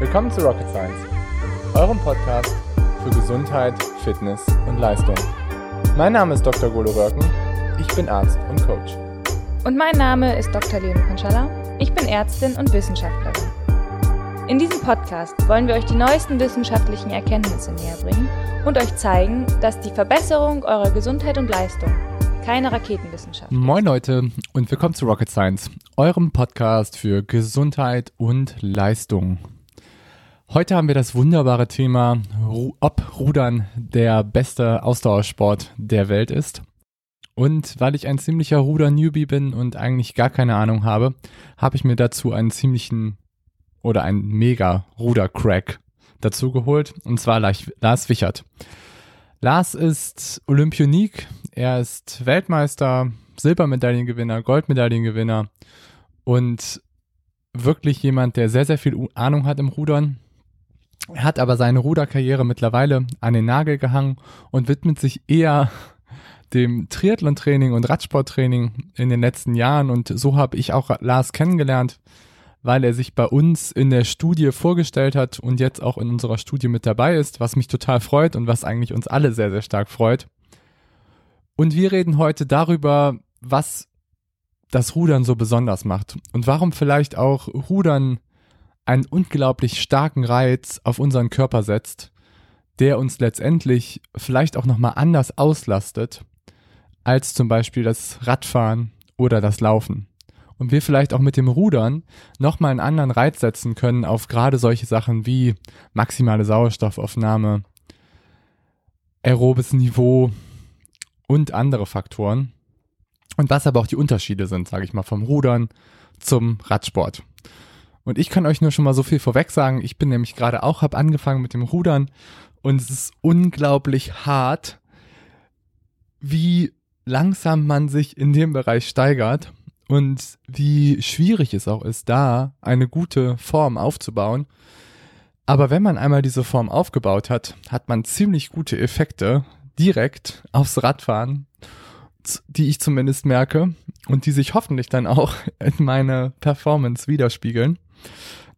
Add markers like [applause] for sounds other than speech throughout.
Willkommen zu Rocket Science, eurem Podcast für Gesundheit, Fitness und Leistung. Mein Name ist Dr. Golo Röcken, ich bin Arzt und Coach. Und mein Name ist Dr. Leon Konschalla, ich bin Ärztin und Wissenschaftlerin. In diesem Podcast wollen wir euch die neuesten wissenschaftlichen Erkenntnisse näher bringen und euch zeigen, dass die Verbesserung eurer Gesundheit und Leistung keine Raketenwissenschaft. Moin Leute und willkommen zu Rocket Science, eurem Podcast für Gesundheit und Leistung. Heute haben wir das wunderbare Thema, ob Rudern der beste Ausdauersport der Welt ist. Und weil ich ein ziemlicher Ruder-Newbie bin und eigentlich gar keine Ahnung habe, habe ich mir dazu einen ziemlichen oder einen mega Ruder-Crack dazu geholt, und zwar Lars Wichert. Lars ist Olympionik, er ist Weltmeister, Silbermedaillengewinner, Goldmedaillengewinner und wirklich jemand, der sehr, sehr viel Ahnung hat im Rudern. Er hat aber seine Ruderkarriere mittlerweile an den Nagel gehangen und widmet sich eher dem Triathlon-Training und Radsporttraining in den letzten Jahren. Und so habe ich auch Lars kennengelernt weil er sich bei uns in der Studie vorgestellt hat und jetzt auch in unserer Studie mit dabei ist, was mich total freut und was eigentlich uns alle sehr, sehr stark freut. Und wir reden heute darüber, was das Rudern so besonders macht und warum vielleicht auch Rudern einen unglaublich starken Reiz auf unseren Körper setzt, der uns letztendlich vielleicht auch nochmal anders auslastet als zum Beispiel das Radfahren oder das Laufen und wir vielleicht auch mit dem Rudern nochmal einen anderen Reiz setzen können auf gerade solche Sachen wie maximale Sauerstoffaufnahme, aerobes Niveau und andere Faktoren. Und was aber auch die Unterschiede sind, sage ich mal, vom Rudern zum Radsport. Und ich kann euch nur schon mal so viel vorweg sagen. Ich bin nämlich gerade auch, habe angefangen mit dem Rudern und es ist unglaublich hart, wie langsam man sich in dem Bereich steigert und wie schwierig es auch ist, da eine gute Form aufzubauen. Aber wenn man einmal diese Form aufgebaut hat, hat man ziemlich gute Effekte direkt aufs Radfahren, die ich zumindest merke und die sich hoffentlich dann auch [laughs] in meine Performance widerspiegeln.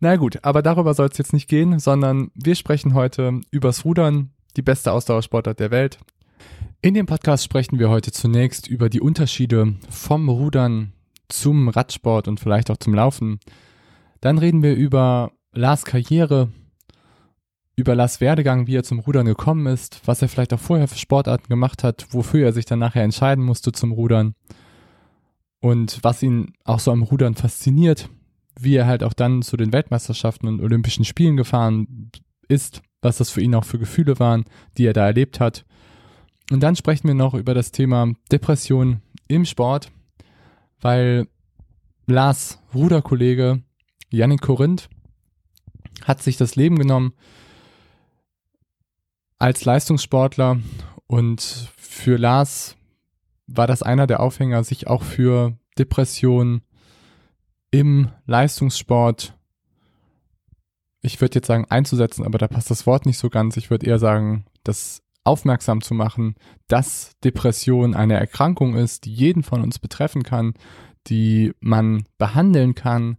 Na gut, aber darüber soll es jetzt nicht gehen, sondern wir sprechen heute übers Rudern, die beste Ausdauersportart der Welt. In dem Podcast sprechen wir heute zunächst über die Unterschiede vom Rudern zum Radsport und vielleicht auch zum Laufen. Dann reden wir über Lars Karriere, über Lars Werdegang, wie er zum Rudern gekommen ist, was er vielleicht auch vorher für Sportarten gemacht hat, wofür er sich dann nachher entscheiden musste zum Rudern und was ihn auch so am Rudern fasziniert, wie er halt auch dann zu den Weltmeisterschaften und Olympischen Spielen gefahren ist, was das für ihn auch für Gefühle waren, die er da erlebt hat. Und dann sprechen wir noch über das Thema Depression im Sport, weil Lars Ruderkollege Yannick Korinth hat sich das Leben genommen als Leistungssportler und für Lars war das einer der Aufhänger, sich auch für Depressionen im Leistungssport, ich würde jetzt sagen einzusetzen, aber da passt das Wort nicht so ganz. Ich würde eher sagen, das aufmerksam zu machen, dass Depression eine Erkrankung ist, die jeden von uns betreffen kann, die man behandeln kann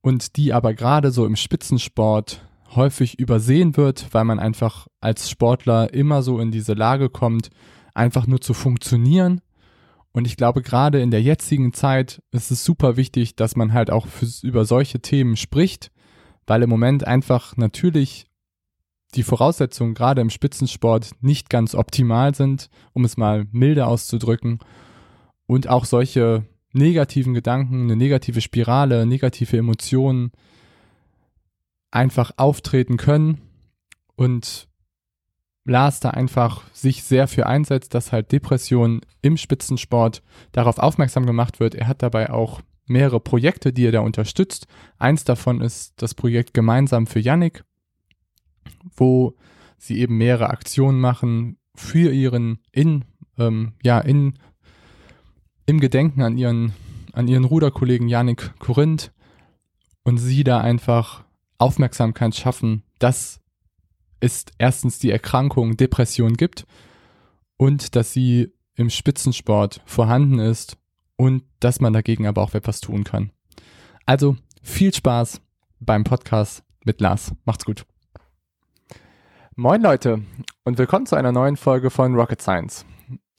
und die aber gerade so im Spitzensport häufig übersehen wird, weil man einfach als Sportler immer so in diese Lage kommt, einfach nur zu funktionieren. Und ich glaube, gerade in der jetzigen Zeit ist es super wichtig, dass man halt auch für, über solche Themen spricht, weil im Moment einfach natürlich die Voraussetzungen gerade im Spitzensport nicht ganz optimal sind, um es mal milde auszudrücken. Und auch solche negativen Gedanken, eine negative Spirale, negative Emotionen einfach auftreten können und Lars da einfach sich sehr für einsetzt, dass halt Depression im Spitzensport darauf aufmerksam gemacht wird. Er hat dabei auch mehrere Projekte, die er da unterstützt. Eins davon ist das Projekt Gemeinsam für Yannick, wo sie eben mehrere Aktionen machen für ihren in ähm, ja in im Gedenken an ihren an ihren Ruderkollegen Yannick Korinth und sie da einfach Aufmerksamkeit schaffen, dass es erstens die Erkrankung Depression gibt und dass sie im Spitzensport vorhanden ist und dass man dagegen aber auch etwas tun kann. Also viel Spaß beim Podcast mit Lars. Macht's gut. Moin Leute und willkommen zu einer neuen Folge von Rocket Science.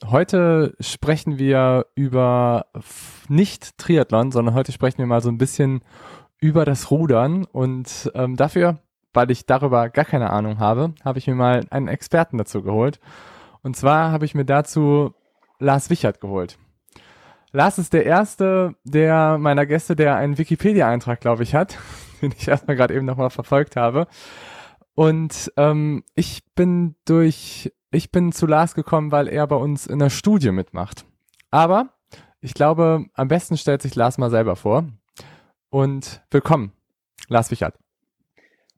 Heute sprechen wir über nicht Triathlon, sondern heute sprechen wir mal so ein bisschen über das Rudern und ähm, dafür, weil ich darüber gar keine Ahnung habe, habe ich mir mal einen Experten dazu geholt. Und zwar habe ich mir dazu Lars Wichert geholt. Lars ist der erste der meiner Gäste, der einen Wikipedia-Eintrag, glaube ich, hat, [laughs] den ich erstmal gerade eben nochmal verfolgt habe. Und ähm, ich bin durch, ich bin zu Lars gekommen, weil er bei uns in der Studie mitmacht. Aber ich glaube, am besten stellt sich Lars mal selber vor. Und willkommen, Lars Wichert.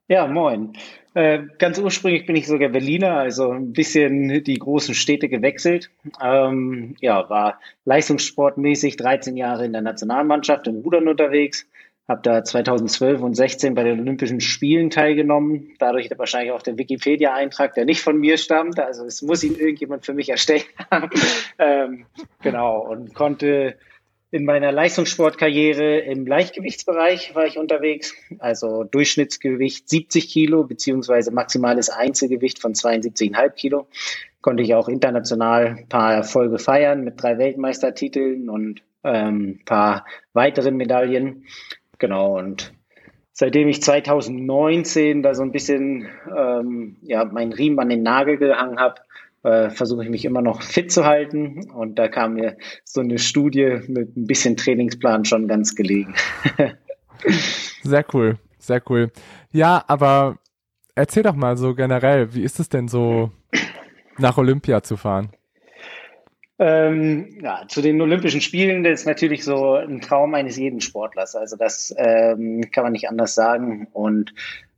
Ja, moin. Äh, ganz ursprünglich bin ich sogar Berliner, also ein bisschen die großen Städte gewechselt. Ähm, ja, war leistungssportmäßig 13 Jahre in der Nationalmannschaft im Rudern unterwegs. Habe da 2012 und 16 bei den Olympischen Spielen teilgenommen. Dadurch wahrscheinlich auch der Wikipedia-Eintrag, der nicht von mir stammt. Also es muss ihn irgendjemand für mich erstellt haben. [laughs] ähm, genau, und konnte in meiner Leistungssportkarriere im Leichtgewichtsbereich war ich unterwegs, also Durchschnittsgewicht 70 Kilo beziehungsweise maximales Einzelgewicht von 72,5 Kilo. Konnte ich auch international ein paar Erfolge feiern mit drei Weltmeistertiteln und ähm, paar weiteren Medaillen. Genau, und seitdem ich 2019 da so ein bisschen ähm, ja, meinen Riemen an den Nagel gehangen habe, äh, versuche ich mich immer noch fit zu halten. Und da kam mir so eine Studie mit ein bisschen Trainingsplan schon ganz gelegen. [laughs] sehr cool, sehr cool. Ja, aber erzähl doch mal so generell, wie ist es denn so, nach Olympia zu fahren? Ähm, ja, zu den Olympischen Spielen, das ist natürlich so ein Traum eines jeden Sportlers. Also das ähm, kann man nicht anders sagen. Und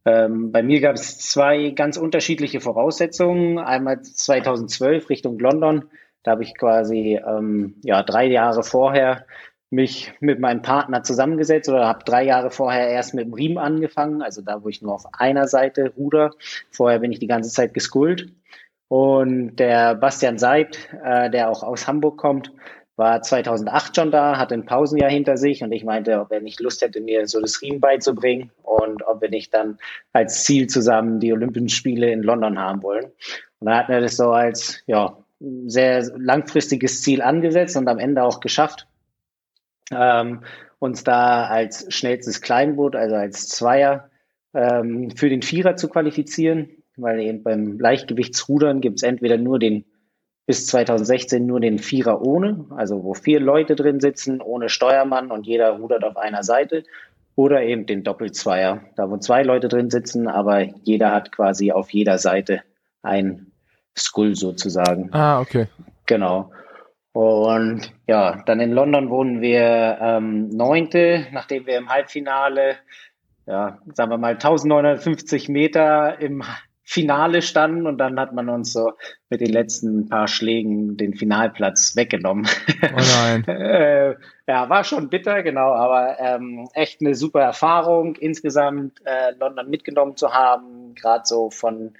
ähm, bei mir gab es zwei ganz unterschiedliche Voraussetzungen. Einmal 2012 Richtung London. Da habe ich quasi ähm, ja drei Jahre vorher mich mit meinem Partner zusammengesetzt oder habe drei Jahre vorher erst mit dem Riemen angefangen, also da, wo ich nur auf einer Seite ruder. Vorher bin ich die ganze Zeit geskullt. Und der Bastian Seid, äh, der auch aus Hamburg kommt, war 2008 schon da, hatte ein Pausenjahr hinter sich und ich meinte, ob er nicht Lust hätte, mir so das Riemen beizubringen und ob wir nicht dann als Ziel zusammen die Olympischen Spiele in London haben wollen. Und da hatten wir das so als ja, sehr langfristiges Ziel angesetzt und am Ende auch geschafft, ähm, uns da als schnellstes Kleinboot, also als Zweier, ähm, für den Vierer zu qualifizieren, weil eben beim Leichtgewichtsrudern gibt es entweder nur den bis 2016 nur den Vierer ohne, also wo vier Leute drin sitzen, ohne Steuermann und jeder rudert auf einer Seite. Oder eben den Doppelzweier, da wo zwei Leute drin sitzen, aber jeder hat quasi auf jeder Seite ein Skull sozusagen. Ah, okay. Genau. Und ja, dann in London wurden wir ähm, Neunte, nachdem wir im Halbfinale, ja, sagen wir mal 1950 Meter im Finale standen und dann hat man uns so mit den letzten paar Schlägen den Finalplatz weggenommen. Oh nein. [laughs] äh, ja, war schon bitter, genau, aber ähm, echt eine super Erfahrung, insgesamt äh, London mitgenommen zu haben, gerade so von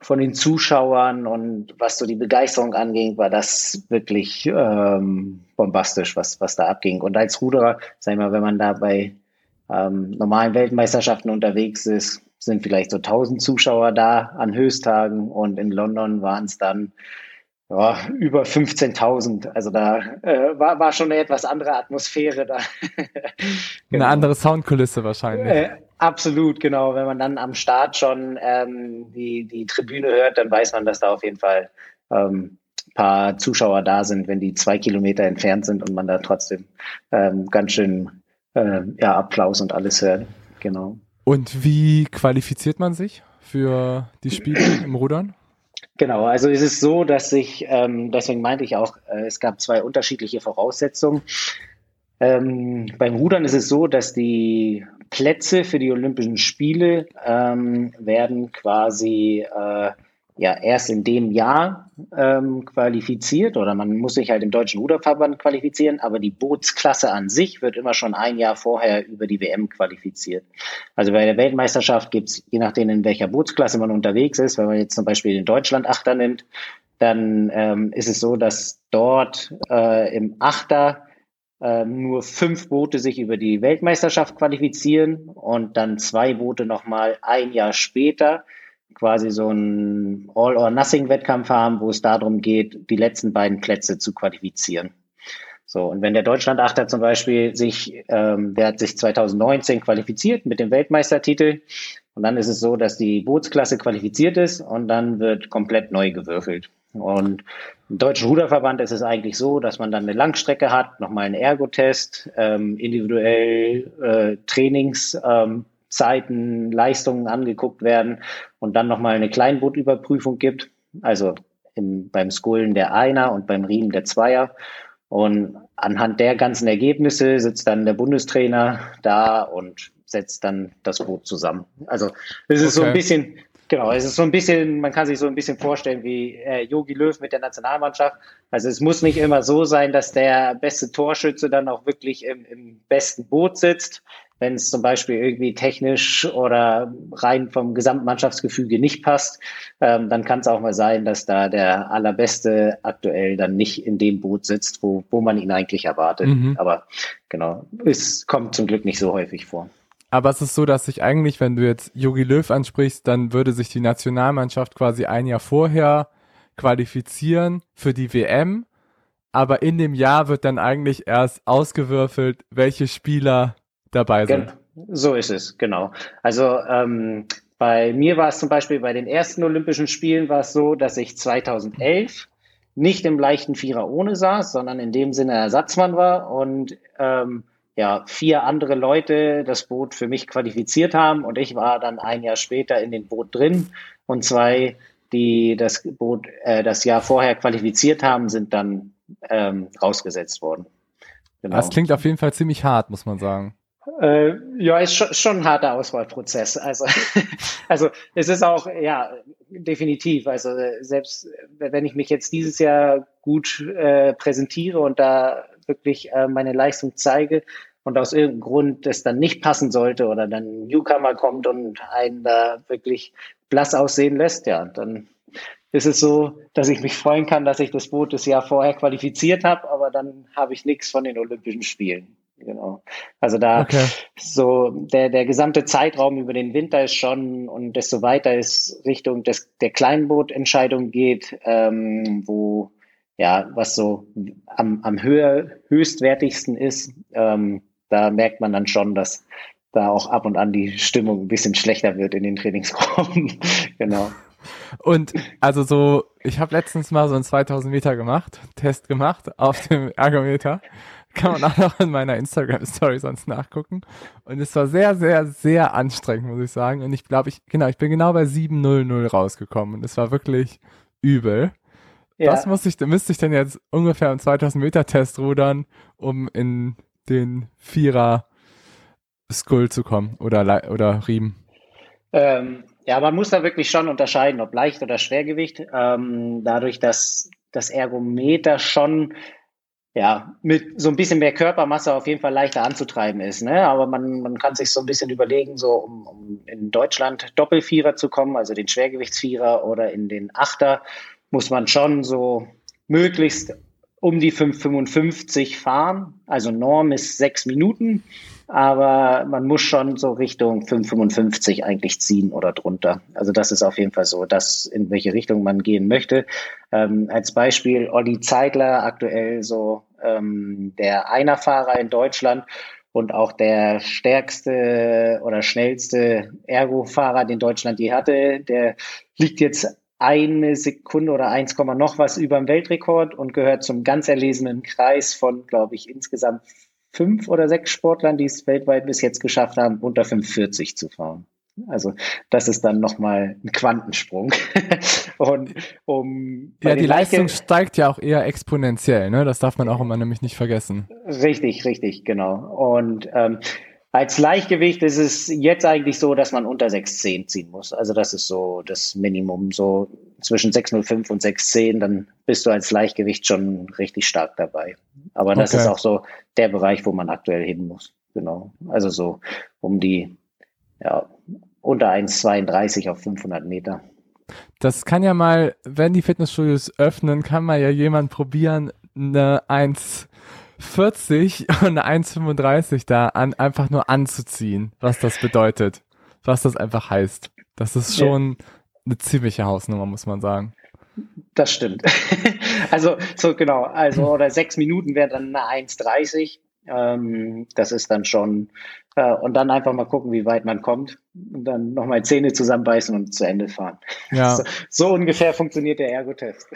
von den Zuschauern und was so die Begeisterung anging, war das wirklich ähm, bombastisch, was, was da abging. Und als Ruderer, sag ich mal, wenn man da bei ähm, normalen Weltmeisterschaften unterwegs ist, sind vielleicht so 1000 Zuschauer da an Höchsttagen und in London waren es dann ja, über 15.000. Also da äh, war, war schon eine etwas andere Atmosphäre da. [laughs] genau. Eine andere Soundkulisse wahrscheinlich. Äh, absolut, genau. Wenn man dann am Start schon ähm, die, die Tribüne hört, dann weiß man, dass da auf jeden Fall ähm, paar Zuschauer da sind, wenn die zwei Kilometer entfernt sind und man da trotzdem ähm, ganz schön äh, ja, Applaus und alles hört. Genau. Und wie qualifiziert man sich für die Spiele im Rudern? Genau, also es ist so, dass sich, ähm, deswegen meinte ich auch, äh, es gab zwei unterschiedliche Voraussetzungen. Ähm, beim Rudern ist es so, dass die Plätze für die Olympischen Spiele ähm, werden quasi äh, ja erst in dem Jahr ähm, qualifiziert oder man muss sich halt im Deutschen Ruderverband qualifizieren, aber die Bootsklasse an sich wird immer schon ein Jahr vorher über die WM qualifiziert. Also bei der Weltmeisterschaft gibt's je nachdem, in welcher Bootsklasse man unterwegs ist, wenn man jetzt zum Beispiel in Deutschland Achter nimmt, dann ähm, ist es so, dass dort äh, im Achter äh, nur fünf Boote sich über die Weltmeisterschaft qualifizieren und dann zwei Boote nochmal ein Jahr später quasi so einen All-or-Nothing-Wettkampf haben, wo es darum geht, die letzten beiden Plätze zu qualifizieren. So, und wenn der Deutschland-Achter zum Beispiel sich, ähm, der hat sich 2019 qualifiziert mit dem Weltmeistertitel, und dann ist es so, dass die Bootsklasse qualifiziert ist und dann wird komplett neu gewürfelt. Und im Deutschen Ruderverband ist es eigentlich so, dass man dann eine Langstrecke hat, nochmal einen Ergotest, ähm, individuell äh, Trainingszeiten, ähm, Leistungen angeguckt werden und dann nochmal eine Kleinbootüberprüfung gibt. Also im, beim Skullen der Einer und beim Riemen der Zweier. Und anhand der ganzen Ergebnisse sitzt dann der Bundestrainer da und setzt dann das Boot zusammen. Also es ist okay. so ein bisschen, genau, es ist so ein bisschen, man kann sich so ein bisschen vorstellen wie äh, Yogi Löw mit der Nationalmannschaft. Also es muss nicht immer so sein, dass der beste Torschütze dann auch wirklich im, im besten Boot sitzt. Wenn es zum Beispiel irgendwie technisch oder rein vom Gesamtmannschaftsgefüge nicht passt, ähm, dann kann es auch mal sein, dass da der Allerbeste aktuell dann nicht in dem Boot sitzt, wo, wo man ihn eigentlich erwartet. Mhm. Aber genau, es kommt zum Glück nicht so häufig vor. Aber es ist so, dass sich eigentlich, wenn du jetzt Jogi Löw ansprichst, dann würde sich die Nationalmannschaft quasi ein Jahr vorher qualifizieren für die WM. Aber in dem Jahr wird dann eigentlich erst ausgewürfelt, welche Spieler dabei sind. So ist es, genau. Also ähm, bei mir war es zum Beispiel bei den ersten Olympischen Spielen war es so, dass ich 2011 nicht im leichten Vierer ohne saß, sondern in dem Sinne Ersatzmann war und ähm, ja, vier andere Leute das Boot für mich qualifiziert haben und ich war dann ein Jahr später in dem Boot drin und zwei, die das Boot äh, das Jahr vorher qualifiziert haben, sind dann ähm, rausgesetzt worden. Genau. Das klingt auf jeden Fall ziemlich hart, muss man sagen. Äh, ja, ist schon, schon ein harter Auswahlprozess. Also, [laughs] also es ist auch, ja, definitiv. Also selbst wenn ich mich jetzt dieses Jahr gut äh, präsentiere und da wirklich äh, meine Leistung zeige, und aus irgendeinem Grund es dann nicht passen sollte oder dann ein Newcomer kommt und einen da wirklich blass aussehen lässt, ja, dann ist es so, dass ich mich freuen kann, dass ich das Boot das Jahr vorher qualifiziert habe, aber dann habe ich nichts von den Olympischen Spielen. Genau. Also da okay. so der, der gesamte Zeitraum über den Winter ist schon und desto weiter es Richtung des, der Kleinbootentscheidung geht, ähm, wo ja, was so am, am höher, höchstwertigsten ist, ähm, da merkt man dann schon, dass da auch ab und an die Stimmung ein bisschen schlechter wird in den Trainingsgruppen. [laughs] genau. Und also so, ich habe letztens mal so einen 2000 Meter gemacht, Test gemacht auf dem Ergometer. Kann man auch noch in meiner Instagram-Story sonst nachgucken. Und es war sehr, sehr, sehr anstrengend, muss ich sagen. Und ich glaube, ich, genau, ich bin genau bei 7.00 rausgekommen. Und es war wirklich übel. Ja. Was muss ich, müsste ich denn jetzt ungefähr im 2000 Meter Test rudern, um in den Vierer Skull zu kommen oder, oder Riemen? Ähm, ja, man muss da wirklich schon unterscheiden, ob Leicht- oder Schwergewicht. Ähm, dadurch, dass das Ergometer schon ja, mit so ein bisschen mehr Körpermasse auf jeden Fall leichter anzutreiben ist. Ne? Aber man, man kann sich so ein bisschen überlegen, so um, um in Deutschland Doppelvierer zu kommen, also den Schwergewichtsvierer oder in den Achter, muss man schon so möglichst um die 5,55 fahren. Also Norm ist sechs Minuten, aber man muss schon so Richtung 5,55 eigentlich ziehen oder drunter. Also das ist auf jeden Fall so, dass in welche Richtung man gehen möchte. Ähm, als Beispiel Olli Zeigler, aktuell so ähm, der Einerfahrer in Deutschland und auch der stärkste oder schnellste Ergo-Fahrer, den Deutschland je hatte, der liegt jetzt eine Sekunde oder 1, noch was über dem Weltrekord und gehört zum ganz erlesenen Kreis von, glaube ich, insgesamt fünf oder sechs Sportlern, die es weltweit bis jetzt geschafft haben, unter 540 zu fahren. Also das ist dann nochmal ein Quantensprung. [laughs] und um ja, die Leistung Leiche steigt ja auch eher exponentiell, ne? Das darf man auch immer nämlich nicht vergessen. Richtig, richtig, genau. Und ähm, als Leichtgewicht ist es jetzt eigentlich so, dass man unter 6,10 ziehen muss. Also das ist so das Minimum. So zwischen 6,05 und 6,10, dann bist du als Leichtgewicht schon richtig stark dabei. Aber das okay. ist auch so der Bereich, wo man aktuell hin muss. Genau. Also so um die, ja, unter 1,32 auf 500 Meter. Das kann ja mal, wenn die Fitnessstudios öffnen, kann man ja jemand probieren, eine 1 40 und eine 1,35 da an, einfach nur anzuziehen, was das bedeutet, was das einfach heißt. Das ist schon ja. eine ziemliche Hausnummer, muss man sagen. Das stimmt. [laughs] also, so genau, also, [clears throat] oder sechs Minuten wäre dann eine 1,30. Ähm, das ist dann schon, äh, und dann einfach mal gucken, wie weit man kommt und dann nochmal Zähne zusammenbeißen und zu Ende fahren. Ja. [laughs] So, so ungefähr funktioniert der Ergotest.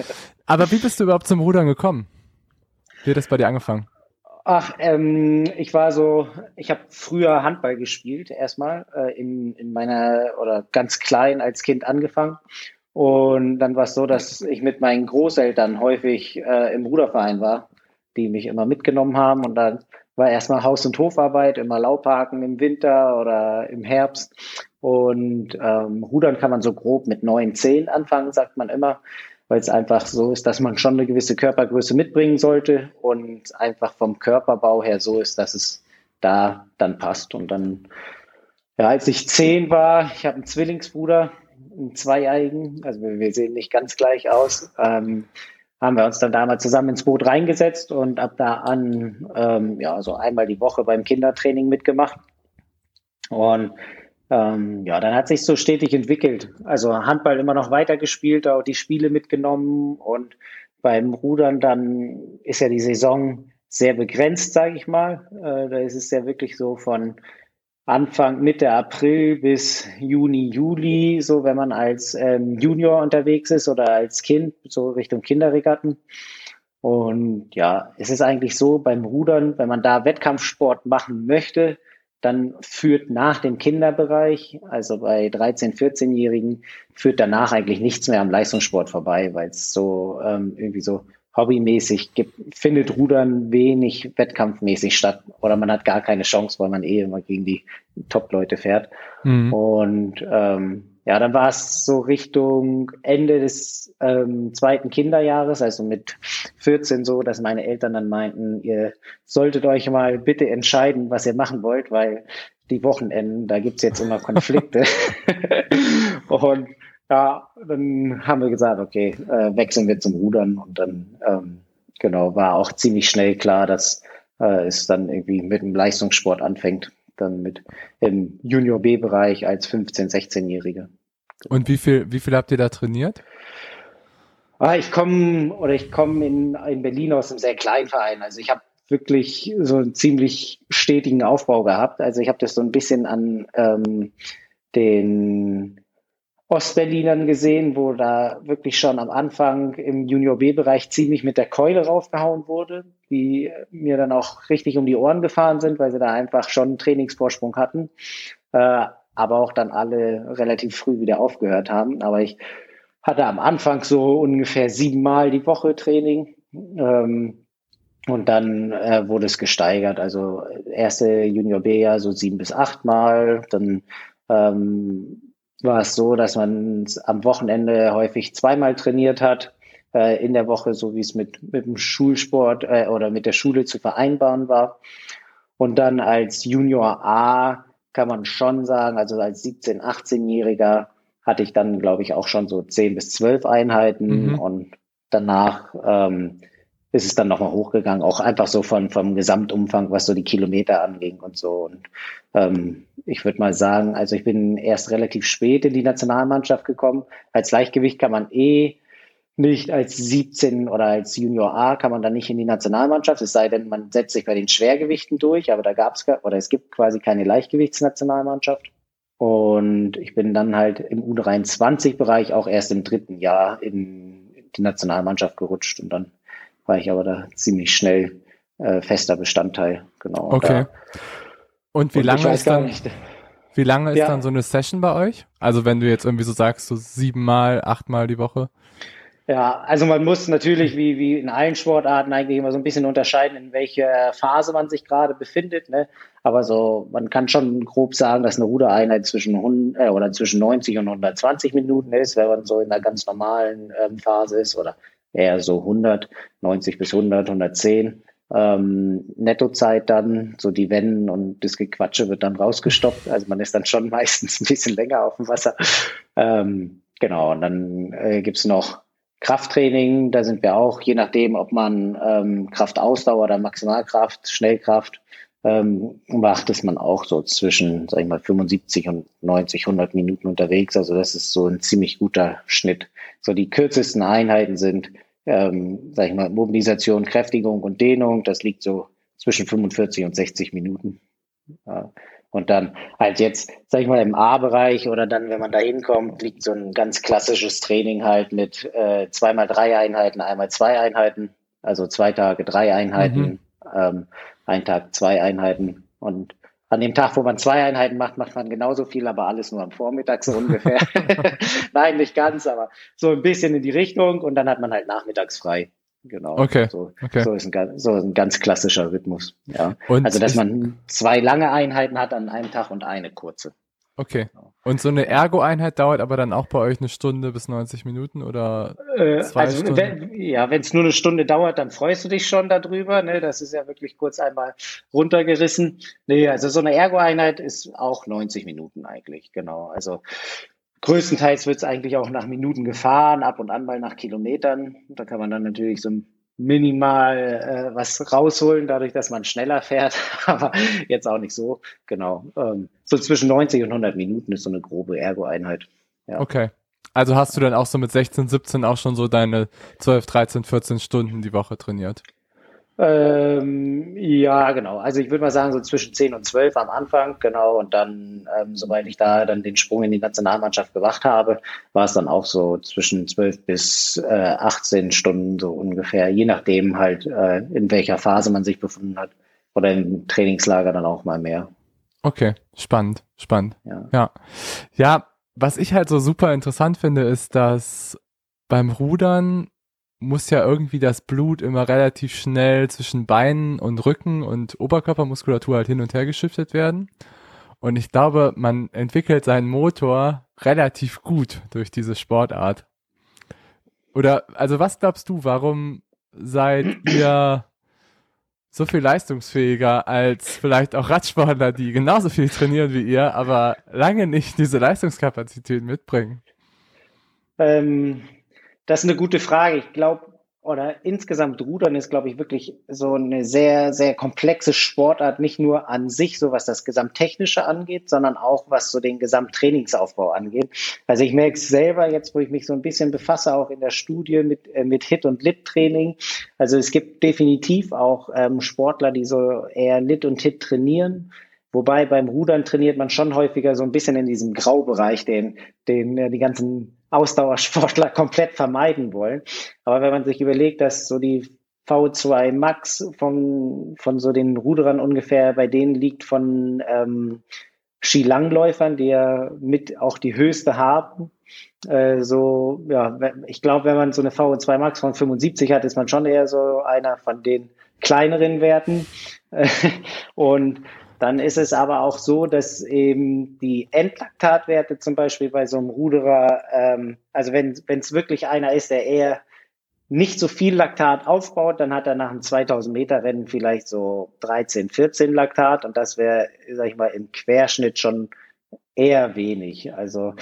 [laughs] Aber wie bist du überhaupt zum Rudern gekommen? Wie hat das bei dir angefangen? Ach, ähm, ich war so, ich habe früher Handball gespielt, erstmal äh, in, in meiner, oder ganz klein als Kind angefangen. Und dann war es so, dass ich mit meinen Großeltern häufig äh, im Ruderverein war die mich immer mitgenommen haben. Und dann war erstmal Haus- und Hofarbeit, immer Laubhaken im Winter oder im Herbst. Und ähm, Rudern kann man so grob mit neun, zehn anfangen, sagt man immer, weil es einfach so ist, dass man schon eine gewisse Körpergröße mitbringen sollte und einfach vom Körperbau her so ist, dass es da dann passt. Und dann, ja, als ich zehn war, ich habe einen Zwillingsbruder, einen Zweijährigen, also wir sehen nicht ganz gleich aus. Ähm, haben wir uns dann damals zusammen ins Boot reingesetzt und ab da an ähm, ja so einmal die Woche beim Kindertraining mitgemacht. Und ähm, ja, dann hat sich so stetig entwickelt. Also Handball immer noch weitergespielt, auch die Spiele mitgenommen und beim Rudern dann ist ja die Saison sehr begrenzt, sage ich mal. Äh, da ist es ja wirklich so von Anfang Mitte April bis Juni, Juli, so wenn man als ähm, Junior unterwegs ist oder als Kind, so Richtung Kinderregatten. Und ja, es ist eigentlich so beim Rudern, wenn man da Wettkampfsport machen möchte, dann führt nach dem Kinderbereich, also bei 13-, 14-Jährigen, führt danach eigentlich nichts mehr am Leistungssport vorbei, weil es so ähm, irgendwie so hobbymäßig gibt, findet Rudern wenig wettkampfmäßig statt oder man hat gar keine Chance, weil man eh immer gegen die Top-Leute fährt. Mhm. Und ähm, ja, dann war es so Richtung Ende des ähm, zweiten Kinderjahres, also mit 14 so, dass meine Eltern dann meinten, ihr solltet euch mal bitte entscheiden, was ihr machen wollt, weil die Wochenenden, da gibt's jetzt immer Konflikte. [laughs] und ja, dann haben wir gesagt, okay, äh, wechseln wir zum Rudern und dann ähm, genau war auch ziemlich schnell klar, dass äh, es dann irgendwie mit dem Leistungssport anfängt, dann mit im Junior B-Bereich als 15-, 16-Jährige. Und wie viel, wie viel habt ihr da trainiert? Ah, ich komme oder ich komme in, in Berlin aus einem sehr kleinen Verein. Also ich habe wirklich so einen ziemlich stetigen Aufbau gehabt. Also ich habe das so ein bisschen an ähm, den Ostberlinern gesehen, wo da wirklich schon am Anfang im Junior B-Bereich ziemlich mit der Keule raufgehauen wurde, die mir dann auch richtig um die Ohren gefahren sind, weil sie da einfach schon einen Trainingsvorsprung hatten, äh, aber auch dann alle relativ früh wieder aufgehört haben. Aber ich hatte am Anfang so ungefähr siebenmal die Woche Training. Ähm, und dann äh, wurde es gesteigert. Also erste Junior B ja so sieben bis acht Mal, dann ähm, war es so, dass man am Wochenende häufig zweimal trainiert hat äh, in der Woche, so wie es mit, mit dem Schulsport äh, oder mit der Schule zu vereinbaren war. Und dann als Junior A kann man schon sagen, also als 17-, 18-Jähriger hatte ich dann, glaube ich, auch schon so 10 bis 12 Einheiten mhm. und danach ähm, ist es dann nochmal hochgegangen, auch einfach so von, vom Gesamtumfang, was so die Kilometer anging und so. Und ähm, ich würde mal sagen, also ich bin erst relativ spät in die Nationalmannschaft gekommen. Als Leichtgewicht kann man eh nicht als 17 oder als Junior A kann man dann nicht in die Nationalmannschaft, es sei denn, man setzt sich bei den Schwergewichten durch, aber da gab es oder es gibt quasi keine Leichtgewichtsnationalmannschaft. Und ich bin dann halt im U23-Bereich auch erst im dritten Jahr in die Nationalmannschaft gerutscht und dann war ich aber da ziemlich schnell äh, fester Bestandteil. Genau. Okay. Da, und wie und lange ist dann, wie lange ist ja. dann so eine Session bei euch? Also wenn du jetzt irgendwie so sagst, so siebenmal, achtmal die Woche? Ja, also man muss natürlich wie, wie in allen Sportarten eigentlich immer so ein bisschen unterscheiden, in welcher Phase man sich gerade befindet. Ne? Aber so, man kann schon grob sagen, dass eine Rudereinheit zwischen 100, äh, oder zwischen 90 und 120 Minuten ist, wenn man so in einer ganz normalen ähm, Phase ist oder eher so 100, 90 bis 100, 110. Ähm, Nettozeit dann, so die Wenden und das Gequatsche wird dann rausgestoppt. Also man ist dann schon [laughs] meistens ein bisschen länger auf dem Wasser. Ähm, genau, und dann äh, gibt's noch Krafttraining, da sind wir auch, je nachdem, ob man ähm, Kraftausdauer oder Maximalkraft, Schnellkraft ähm, macht, ist man auch so zwischen, sag ich mal, 75 und 90, 100 Minuten unterwegs. Also das ist so ein ziemlich guter Schnitt. So die kürzesten Einheiten sind, ähm, sag ich mal, Mobilisation, Kräftigung und Dehnung. Das liegt so zwischen 45 und 60 Minuten. Ja. Und dann halt jetzt, sag ich mal, im A-Bereich oder dann, wenn man da hinkommt, liegt so ein ganz klassisches Training halt mit äh, zweimal drei Einheiten, einmal zwei Einheiten, also zwei Tage drei Einheiten, mhm. ähm, ein Tag zwei Einheiten. Und an dem Tag, wo man zwei Einheiten macht, macht man genauso viel, aber alles nur am Vormittag so ungefähr. [laughs] [laughs] Nein, nicht ganz, aber so ein bisschen in die Richtung und dann hat man halt nachmittags frei. Genau. Okay. So, okay. so, ist, ein, so ein ganz klassischer Rhythmus. Ja. Und also, dass man zwei lange Einheiten hat an einem Tag und eine kurze. Okay. Und so eine Ergo-Einheit dauert aber dann auch bei euch eine Stunde bis 90 Minuten oder äh, zwei also Stunden? Wenn, ja, wenn es nur eine Stunde dauert, dann freust du dich schon darüber. Ne? Das ist ja wirklich kurz einmal runtergerissen. Nee, also so eine Ergo-Einheit ist auch 90 Minuten eigentlich, genau. Also größtenteils wird es eigentlich auch nach Minuten gefahren, ab und an mal nach Kilometern. Da kann man dann natürlich so minimal äh, was rausholen, dadurch, dass man schneller fährt, [laughs] aber jetzt auch nicht so. Genau. Ähm, so zwischen 90 und 100 Minuten ist so eine grobe Ergo-Einheit. Ja. Okay. Also hast du dann auch so mit 16, 17 auch schon so deine 12, 13, 14 Stunden die Woche trainiert? Ähm, ja, genau. Also ich würde mal sagen, so zwischen 10 und 12 am Anfang, genau. Und dann, ähm, sobald ich da dann den Sprung in die Nationalmannschaft gemacht habe, war es dann auch so zwischen 12 bis äh, 18 Stunden so ungefähr, je nachdem halt, äh, in welcher Phase man sich befunden hat. Oder im Trainingslager dann auch mal mehr. Okay, spannend, spannend. Ja. Ja, ja was ich halt so super interessant finde, ist, dass beim Rudern muss ja irgendwie das Blut immer relativ schnell zwischen Beinen und Rücken und Oberkörpermuskulatur halt hin und her geschiftet werden. Und ich glaube, man entwickelt seinen Motor relativ gut durch diese Sportart. Oder, also was glaubst du, warum seid ihr so viel leistungsfähiger als vielleicht auch Radsportler, die genauso viel trainieren wie ihr, aber lange nicht diese Leistungskapazität mitbringen? Ähm, das ist eine gute Frage. Ich glaube, oder insgesamt Rudern ist, glaube ich, wirklich so eine sehr, sehr komplexe Sportart, nicht nur an sich, so was das Gesamttechnische angeht, sondern auch was so den Gesamttrainingsaufbau angeht. Also ich merke es selber jetzt, wo ich mich so ein bisschen befasse, auch in der Studie mit, äh, mit Hit- und Lit-Training. Also es gibt definitiv auch ähm, Sportler, die so eher Lit und Hit trainieren. Wobei beim Rudern trainiert man schon häufiger so ein bisschen in diesem Graubereich, den, den äh, die ganzen Ausdauersportler [laughs] komplett vermeiden wollen. Aber wenn man sich überlegt, dass so die V2 Max von, von so den Ruderern ungefähr bei denen liegt von ähm, Skilangläufern, die ja mit auch die höchste haben. Äh, so, ja, ich glaube, wenn man so eine V2 Max von 75 hat, ist man schon eher so einer von den kleineren Werten. [laughs] und dann ist es aber auch so, dass eben die Endlaktatwerte zum Beispiel bei so einem Ruderer, ähm, also wenn es wirklich einer ist, der eher nicht so viel Laktat aufbaut, dann hat er nach einem 2000 Meter Rennen vielleicht so 13, 14 Laktat und das wäre, sag ich mal, im Querschnitt schon eher wenig. Also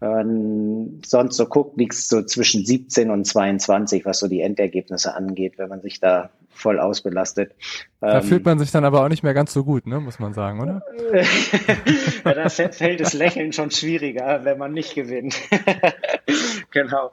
wenn man sonst so guckt, liegt es so zwischen 17 und 22, was so die Endergebnisse angeht, wenn man sich da voll ausbelastet. Da ähm, fühlt man sich dann aber auch nicht mehr ganz so gut, ne, muss man sagen, oder? [laughs] ja, da fällt das Lächeln schon schwieriger, wenn man nicht gewinnt. [laughs] genau,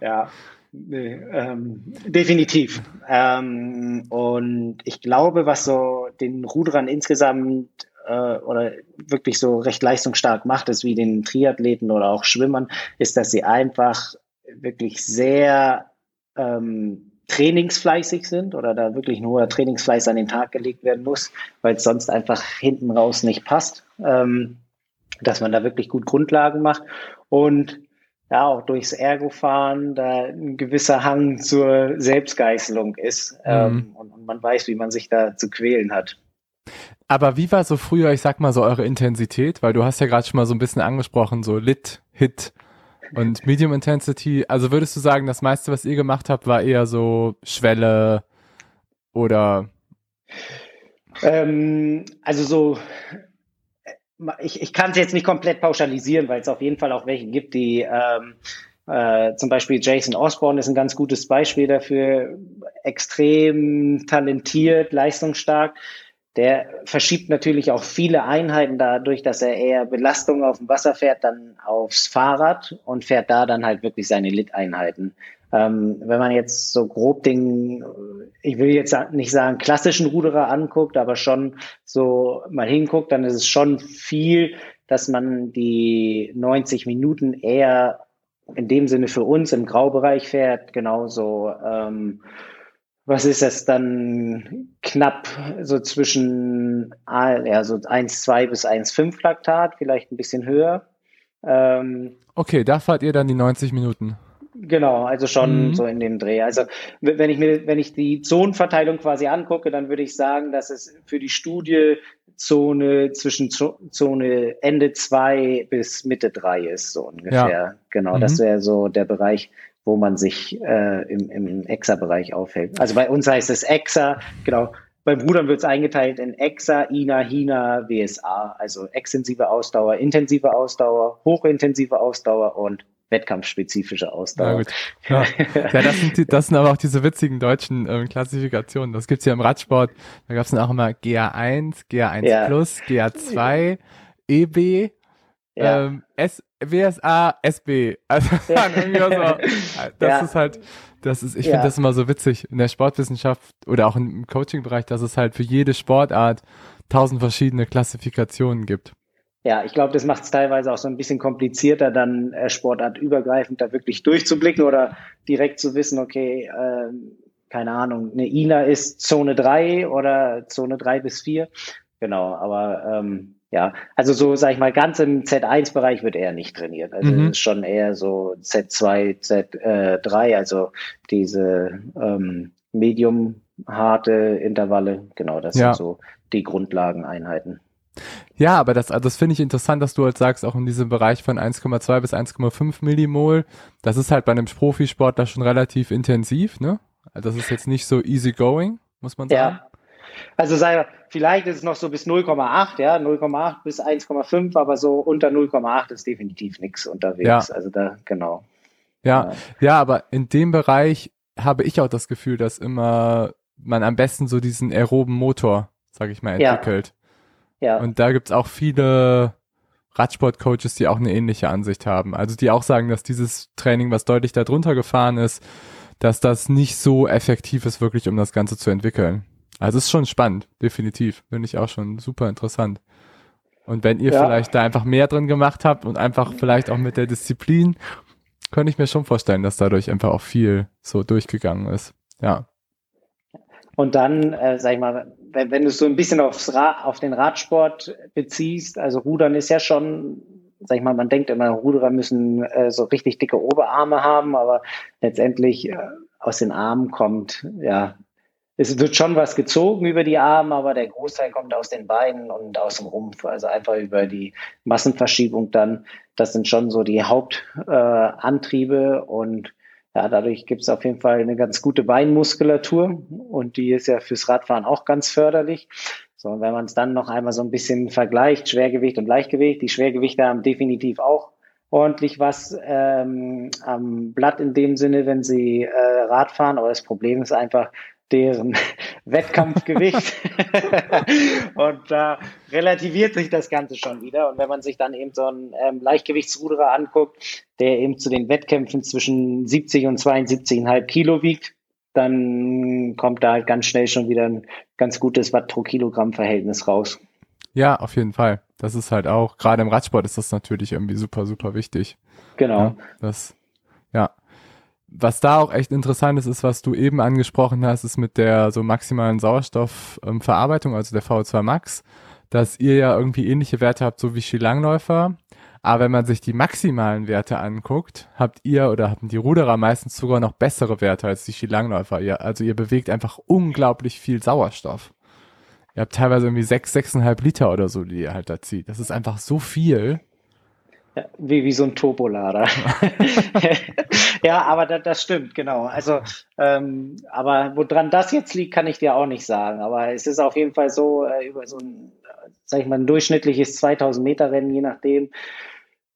ja. Nee, ähm, definitiv. Ähm, und ich glaube, was so den Ruderern insgesamt äh, oder wirklich so recht leistungsstark macht, ist wie den Triathleten oder auch Schwimmern, ist, dass sie einfach wirklich sehr ähm, trainingsfleißig sind oder da wirklich nur Trainingsfleiß an den Tag gelegt werden muss, weil es sonst einfach hinten raus nicht passt, ähm, dass man da wirklich gut Grundlagen macht und ja, auch durchs Ergo-Fahren da ein gewisser Hang zur Selbstgeißelung ist mhm. ähm, und, und man weiß, wie man sich da zu quälen hat. Aber wie war so früher, ich sag mal so eure Intensität, weil du hast ja gerade schon mal so ein bisschen angesprochen, so Lit, Hit, und Medium Intensity, also würdest du sagen, das meiste, was ihr gemacht habt, war eher so Schwelle oder? Ähm, also so, ich, ich kann es jetzt nicht komplett pauschalisieren, weil es auf jeden Fall auch welche gibt, die ähm, Äh, zum Beispiel Jason Osborne ist ein ganz gutes Beispiel dafür. Extrem talentiert, leistungsstark. Der verschiebt natürlich auch viele Einheiten dadurch, dass er eher Belastung auf dem Wasser fährt, dann aufs Fahrrad und fährt da dann halt wirklich seine Lit-Einheiten. Ähm, wenn man jetzt so grob den, ich will jetzt nicht sagen klassischen Ruderer anguckt, aber schon so mal hinguckt, dann ist es schon viel, dass man die 90 Minuten eher in dem Sinne für uns im Graubereich fährt, genauso ähm, was ist das dann knapp so zwischen ja, so 1,2 bis 1,5 Laktat, vielleicht ein bisschen höher. Ähm, okay, da fahrt ihr dann die 90 Minuten. Genau, also schon mhm. so in dem Dreh. Also wenn ich mir, wenn ich die Zonenverteilung quasi angucke, dann würde ich sagen, dass es für die Studie Zone zwischen Zone Ende 2 bis Mitte 3 ist, so ungefähr. Ja. Genau, mhm. das wäre so der Bereich, wo man sich äh, im, im EXA-Bereich aufhält. Also bei uns heißt es EXA, genau. Beim Rudern wird es eingeteilt in EXA, INA, HINA, WSA, also extensive Ausdauer, intensive Ausdauer, hochintensive Ausdauer und wettkampfspezifische Ausdauer. Ja, ja. ja das, sind die, das sind aber auch diese witzigen deutschen ähm, Klassifikationen. Das gibt's ja im Radsport. Da gab's dann auch immer GA1, GA1 ja. Plus, GA2, EB, ja. ähm, S, WSA, SB. Also ja. [laughs] so, [laughs] das ist halt, das ist, ich finde das immer so witzig in der Sportwissenschaft oder auch im Coaching-Bereich, dass es halt für jede Sportart tausend verschiedene Klassifikationen gibt. Ja, ich glaube, das macht es teilweise auch so ein bisschen komplizierter, dann äh, sportartübergreifend da wirklich durchzublicken oder direkt zu wissen, okay, äh, keine Ahnung, eine INA ist Zone 3 oder Zone 3 bis 4. Genau, aber ähm, ja, also so, sag ich mal, ganz im Z1-Bereich wird er nicht trainiert. Also mhm. es ist schon eher so Z2, Z3, also diese ähm, medium harte Intervalle. Genau, das ja. sind so die Grundlageneinheiten. Ja, aber das, also das finde ich interessant, dass du halt sagst, auch in diesem Bereich von 1,2 bis 1,5 Millimol, das ist halt bei einem Profisportler schon relativ intensiv, ne? Also das ist jetzt nicht so easy going, muss man sagen. Ja. Also sei, vielleicht ist es noch so bis 0,8, ja, 0,8 bis 1,5, aber so unter 0,8 ist definitiv nichts unterwegs. Ja. Also da, genau. Ja, ja, ja, aber in dem Bereich habe ich auch das Gefühl, dass immer man am besten so diesen aeroben Motor, sag ich mal, entwickelt. Ja. Ja. Und da gibt's auch viele Radsport-Coaches, die auch eine ähnliche Ansicht haben. Also die auch sagen, dass dieses Training, was deutlich darunter gefahren ist, dass das nicht so effektiv ist, wirklich um das Ganze zu entwickeln. Also es ist schon spannend, definitiv. Finde ich auch schon super interessant. Und wenn ihr ja. vielleicht da einfach mehr drin gemacht habt und einfach vielleicht auch mit der Disziplin, könnte ich mir schon vorstellen, dass dadurch einfach auch viel so durchgegangen ist. Ja. Und dann, äh, sag ich mal, wenn, wenn du es so ein bisschen aufs Rad, auf den Radsport beziehst, also Rudern ist ja schon, sag ich mal, man denkt immer, Ruderer müssen äh, so richtig dicke Oberarme haben, aber letztendlich äh, aus den Armen kommt, ja, es wird schon was gezogen über die Arme, aber der Großteil kommt aus den Beinen und aus dem Rumpf, also einfach über die Massenverschiebung dann. Das sind schon so die Hauptantriebe äh, und ja, dadurch gibt es auf jeden Fall eine ganz gute Beinmuskulatur und die ist ja fürs Radfahren auch ganz förderlich. So, wenn man es dann noch einmal so ein bisschen vergleicht, Schwergewicht und Leichtgewicht, die Schwergewichte haben definitiv auch ordentlich was ähm, am Blatt in dem Sinne, wenn sie äh, Radfahren. Aber das Problem ist einfach, deren [laughs] Wettkampfgewicht. [laughs] und da äh, relativiert sich das Ganze schon wieder. Und wenn man sich dann eben so einen ähm, Leichtgewichtsruderer anguckt, der eben zu den Wettkämpfen zwischen 70 und 72,5 Kilo wiegt, dann kommt da halt ganz schnell schon wieder ein ganz gutes Watt pro Kilogramm Verhältnis raus. Ja, auf jeden Fall. Das ist halt auch, gerade im Radsport ist das natürlich irgendwie super, super wichtig. Genau. Ja, das, ja was da auch echt interessant ist, ist, was du eben angesprochen hast, ist mit der so maximalen Sauerstoffverarbeitung, also der VO2 Max, dass ihr ja irgendwie ähnliche Werte habt, so wie Skilangläufer. Aber wenn man sich die maximalen Werte anguckt, habt ihr oder haben die Ruderer meistens sogar noch bessere Werte als die Skilangläufer. Ihr, also ihr bewegt einfach unglaublich viel Sauerstoff. Ihr habt teilweise irgendwie sechs, sechseinhalb Liter oder so, die ihr halt da zieht. Das ist einfach so viel. Wie, wie so ein Turbolader. [laughs] ja, aber das, das stimmt, genau. Also, ähm, aber woran das jetzt liegt, kann ich dir auch nicht sagen. Aber es ist auf jeden Fall so, äh, über so ein, sag ich mal, ein durchschnittliches 2000 Meter Rennen, je nachdem,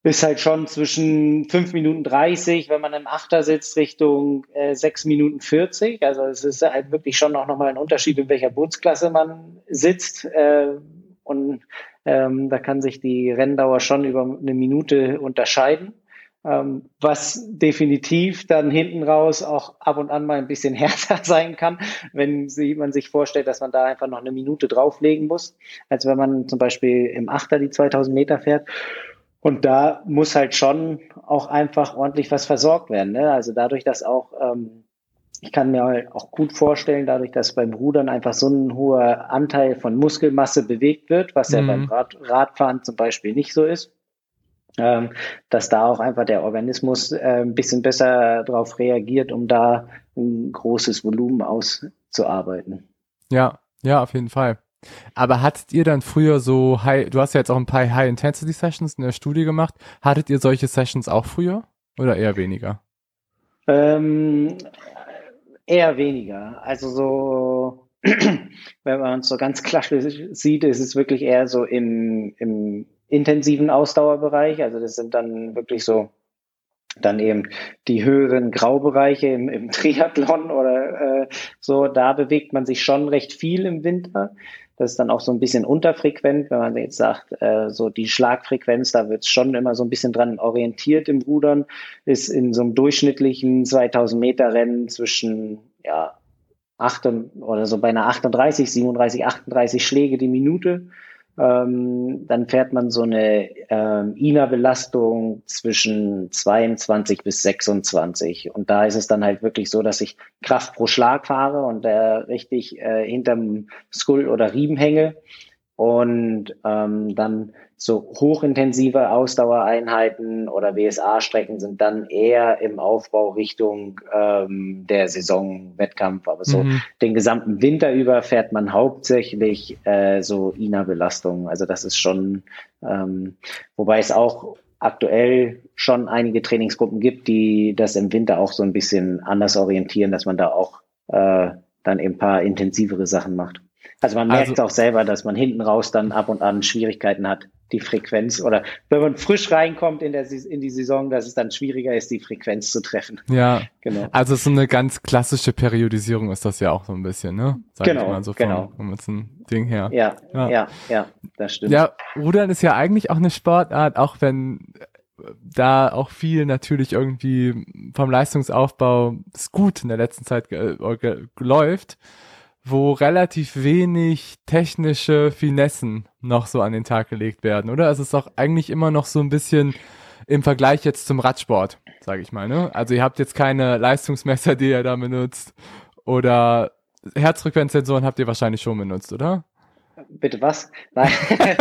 ist halt schon zwischen 5 Minuten 30, wenn man im Achter sitzt, Richtung äh, 6 Minuten 40. Also es ist halt wirklich schon auch nochmal ein Unterschied, in welcher Bootsklasse man sitzt. Äh, und ähm, da kann sich die Renndauer schon über eine Minute unterscheiden. Ähm, was definitiv dann hinten raus auch ab und an mal ein bisschen [laughs] härter sein kann, wenn sie, man sich vorstellt, dass man da einfach noch eine Minute drauflegen muss, als wenn man zum Beispiel im Achter die 2000 Meter fährt. Und da muss halt schon auch einfach ordentlich was versorgt werden. Ne? Also dadurch, dass auch, ähm, ich kann mir halt auch gut vorstellen, dadurch, dass beim Rudern einfach so ein hoher Anteil von Muskelmasse bewegt wird, was mhm. ja beim Rad, Radfahren zum Beispiel nicht so ist, ähm, dass da auch einfach der Organismus äh, ein bisschen besser darauf reagiert, um da ein großes Volumen auszuarbeiten. Ja, ja, auf jeden Fall. Aber hattet ihr dann früher so High, du hast ja jetzt auch ein paar High-Intensity-Sessions in der Studie gemacht, hattet ihr solche Sessions auch früher oder eher weniger? Ähm, eher weniger. Also so, [clears throat] wenn man es so ganz klassisch sieht, ist es wirklich eher so im, im intensiven Ausdauerbereich. Also das sind dann wirklich so dann eben die höheren Graubereiche im, im [laughs] Triathlon oder äh, so, da bewegt man sich schon recht viel im Winter. Das ist dann auch so ein bisschen unterfrequent, wenn man jetzt sagt, äh, so die Schlagfrequenz, da wird es schon immer so ein bisschen dran orientiert im Rudern, ist in so einem durchschnittlichen 2000 Meter Rennen zwischen, ja, 8 oder so bei einer 38, 37, 38 Schläge die Minute ähm, dann fährt man so eine ähm, INA-Belastung zwischen 22 bis 26. Und da ist es dann halt wirklich so, dass ich Kraft pro Schlag fahre und äh, richtig äh, hinterm Skull oder Riemen hänge und ähm, dann so hochintensive Ausdauereinheiten oder WSA-Strecken sind dann eher im Aufbau Richtung ähm, der Saisonwettkampf. Aber so mhm. den gesamten Winter über fährt man hauptsächlich äh, so INA-Belastungen. Also das ist schon, ähm, wobei es auch aktuell schon einige Trainingsgruppen gibt, die das im Winter auch so ein bisschen anders orientieren, dass man da auch äh, dann eben ein paar intensivere Sachen macht. Also man merkt also, auch selber, dass man hinten raus dann ab und an Schwierigkeiten hat, die Frequenz oder wenn man frisch reinkommt in, der, in die Saison, dass es dann schwieriger ist, die Frequenz zu treffen. Ja, genau. Also so eine ganz klassische Periodisierung ist das ja auch so ein bisschen, ne? Sag genau, mal so genau. Vom, vom Ding her. Ja, ja, ja, ja, das stimmt. Ja, Rudern ist ja eigentlich auch eine Sportart, auch wenn da auch viel natürlich irgendwie vom Leistungsaufbau ist gut in der letzten Zeit läuft wo relativ wenig technische Finessen noch so an den Tag gelegt werden, oder? Es ist auch eigentlich immer noch so ein bisschen im Vergleich jetzt zum Radsport, sage ich mal. Ne? Also ihr habt jetzt keine Leistungsmesser, die ihr da benutzt, oder Herzfrequenzsensoren habt ihr wahrscheinlich schon benutzt, oder? Bitte was? Nein. [laughs]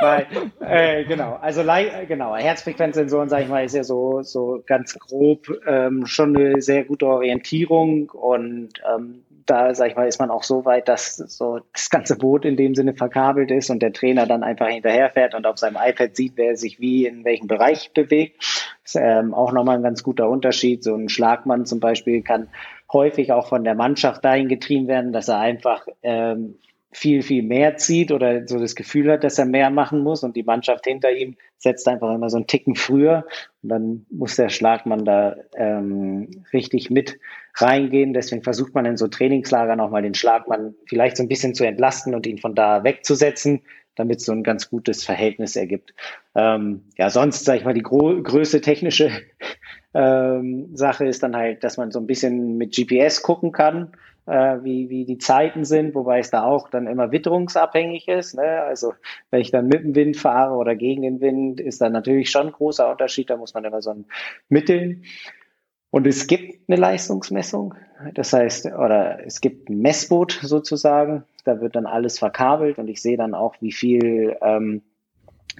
Nein. Äh, genau. Also genau, Herzfrequenzsensoren, sage ich mal, ist ja so so ganz grob ähm, schon eine sehr gute Orientierung und ähm, da, sag ich mal, ist man auch so weit, dass so das ganze Boot in dem Sinne verkabelt ist und der Trainer dann einfach hinterherfährt und auf seinem iPad sieht, wer sich wie in welchem Bereich bewegt. Das ist ähm, auch nochmal ein ganz guter Unterschied. So ein Schlagmann zum Beispiel kann häufig auch von der Mannschaft dahin getrieben werden, dass er einfach ähm, viel, viel mehr zieht oder so das Gefühl hat, dass er mehr machen muss und die Mannschaft hinter ihm setzt einfach immer so einen Ticken früher und dann muss der Schlagmann da ähm, richtig mit reingehen. Deswegen versucht man in so Trainingslagern auch mal den Schlagmann vielleicht so ein bisschen zu entlasten und ihn von da wegzusetzen, damit es so ein ganz gutes Verhältnis ergibt. Ähm, ja, sonst, sage ich mal, die größte technische [laughs] ähm, Sache ist dann halt, dass man so ein bisschen mit GPS gucken kann, wie, wie die Zeiten sind, wobei es da auch dann immer witterungsabhängig ist. Ne? Also wenn ich dann mit dem Wind fahre oder gegen den Wind, ist da natürlich schon ein großer Unterschied. Da muss man immer so ein Mitteln. Und es gibt eine Leistungsmessung. Das heißt, oder es gibt ein Messboot sozusagen. Da wird dann alles verkabelt und ich sehe dann auch, wie viel ähm,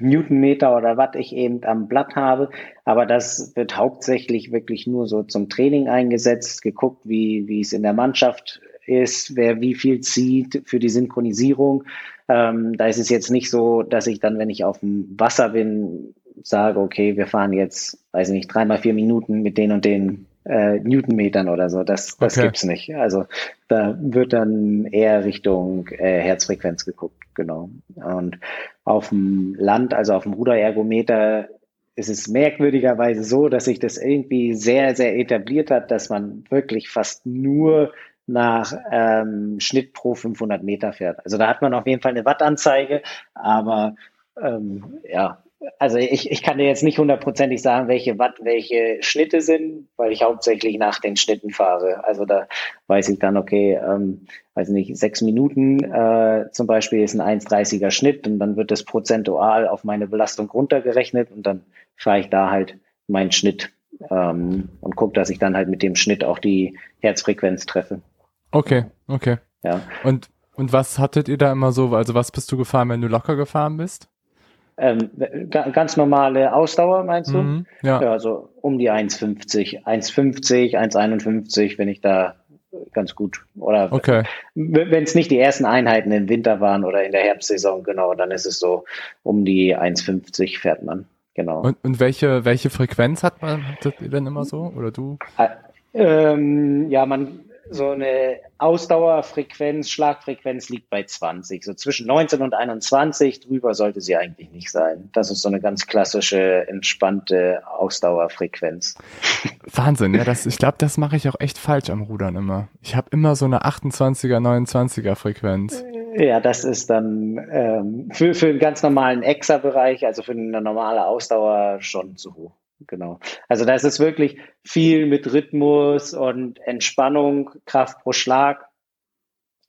Newtonmeter oder was ich eben am Blatt habe. Aber das wird hauptsächlich wirklich nur so zum Training eingesetzt, geguckt, wie, wie es in der Mannschaft ist, wer wie viel zieht für die Synchronisierung. Ähm, da ist es jetzt nicht so, dass ich dann, wenn ich auf dem Wasser bin, sage, okay, wir fahren jetzt, weiß ich nicht, dreimal vier Minuten mit den und den äh, Newtonmetern oder so. Das, das okay. gibt's nicht. Also da wird dann eher Richtung äh, Herzfrequenz geguckt, genau. Und auf dem Land, also auf dem Ruderergometer, ist es merkwürdigerweise so, dass sich das irgendwie sehr, sehr etabliert hat, dass man wirklich fast nur nach ähm, Schnitt pro 500 Meter fährt. Also da hat man auf jeden Fall eine Wattanzeige, aber ähm, ja, also ich, ich kann dir jetzt nicht hundertprozentig sagen, welche Watt welche Schnitte sind, weil ich hauptsächlich nach den Schnitten fahre. Also da weiß ich dann, okay, ähm, weiß nicht, sechs Minuten äh, zum Beispiel ist ein 1,30er Schnitt und dann wird das prozentual auf meine Belastung runtergerechnet und dann fahre ich da halt meinen Schnitt ähm, und gucke, dass ich dann halt mit dem Schnitt auch die Herzfrequenz treffe. Okay, okay. Ja. Und, und was hattet ihr da immer so, also was bist du gefahren, wenn du locker gefahren bist? Ähm, ganz normale Ausdauer, meinst du? Mhm, ja. ja, also um die 1,50, 1,50, 1,51, wenn ich da ganz gut. Oder okay. wenn es nicht die ersten Einheiten im Winter waren oder in der Herbstsaison, genau, dann ist es so, um die 1,50 fährt man. Genau. Und, und welche, welche Frequenz hat man, denn immer so? Oder du? Äh, ähm, ja, man so eine Ausdauerfrequenz, Schlagfrequenz liegt bei 20. So zwischen 19 und 21, drüber sollte sie eigentlich nicht sein. Das ist so eine ganz klassische, entspannte Ausdauerfrequenz. [laughs] Wahnsinn, ja, das, ich glaube, das mache ich auch echt falsch am Rudern immer. Ich habe immer so eine 28er, 29er Frequenz. Ja, das ist dann ähm, für, für einen ganz normalen Exa-Bereich, also für eine normale Ausdauer schon zu hoch genau. Also da ist es wirklich viel mit Rhythmus und Entspannung, Kraft pro Schlag.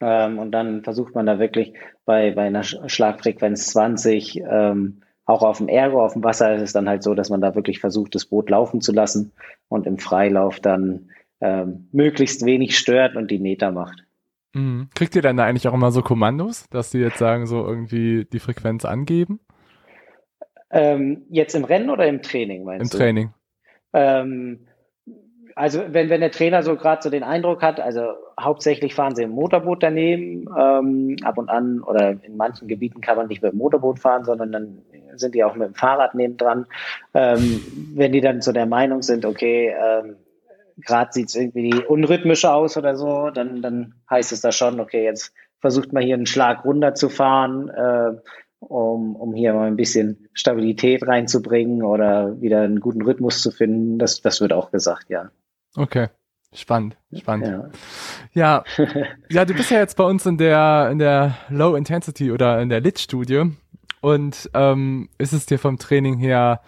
Ähm, und dann versucht man da wirklich bei, bei einer Schlagfrequenz 20, ähm, auch auf dem Ergo, auf dem Wasser ist es dann halt so, dass man da wirklich versucht, das Boot laufen zu lassen und im Freilauf dann ähm, möglichst wenig stört und die Meter macht. Mhm. Kriegt ihr dann da eigentlich auch immer so Kommandos, dass die jetzt sagen, so irgendwie die Frequenz angeben? Ähm, jetzt im Rennen oder im Training, meinst Im du? Im Training. Ähm, also wenn, wenn der Trainer so gerade so den Eindruck hat, also hauptsächlich fahren sie im Motorboot daneben, ähm, ab und an oder in manchen Gebieten kann man nicht mit dem Motorboot fahren, sondern dann sind die auch mit dem Fahrrad neben dran. Ähm, wenn die dann so der Meinung sind, okay, ähm, gerade sieht es irgendwie unrhythmisch aus oder so, dann, dann heißt es da schon, okay, jetzt versucht man hier einen Schlag runterzufahren, äh, um, um hier mal ein bisschen Stabilität reinzubringen oder wieder einen guten Rhythmus zu finden. Das, das wird auch gesagt, ja. Okay. Spannend, spannend. Ja. ja, [laughs] ja, du bist ja jetzt bei uns in der in der Low Intensity oder in der Lit Studie und ähm, ist es dir vom Training her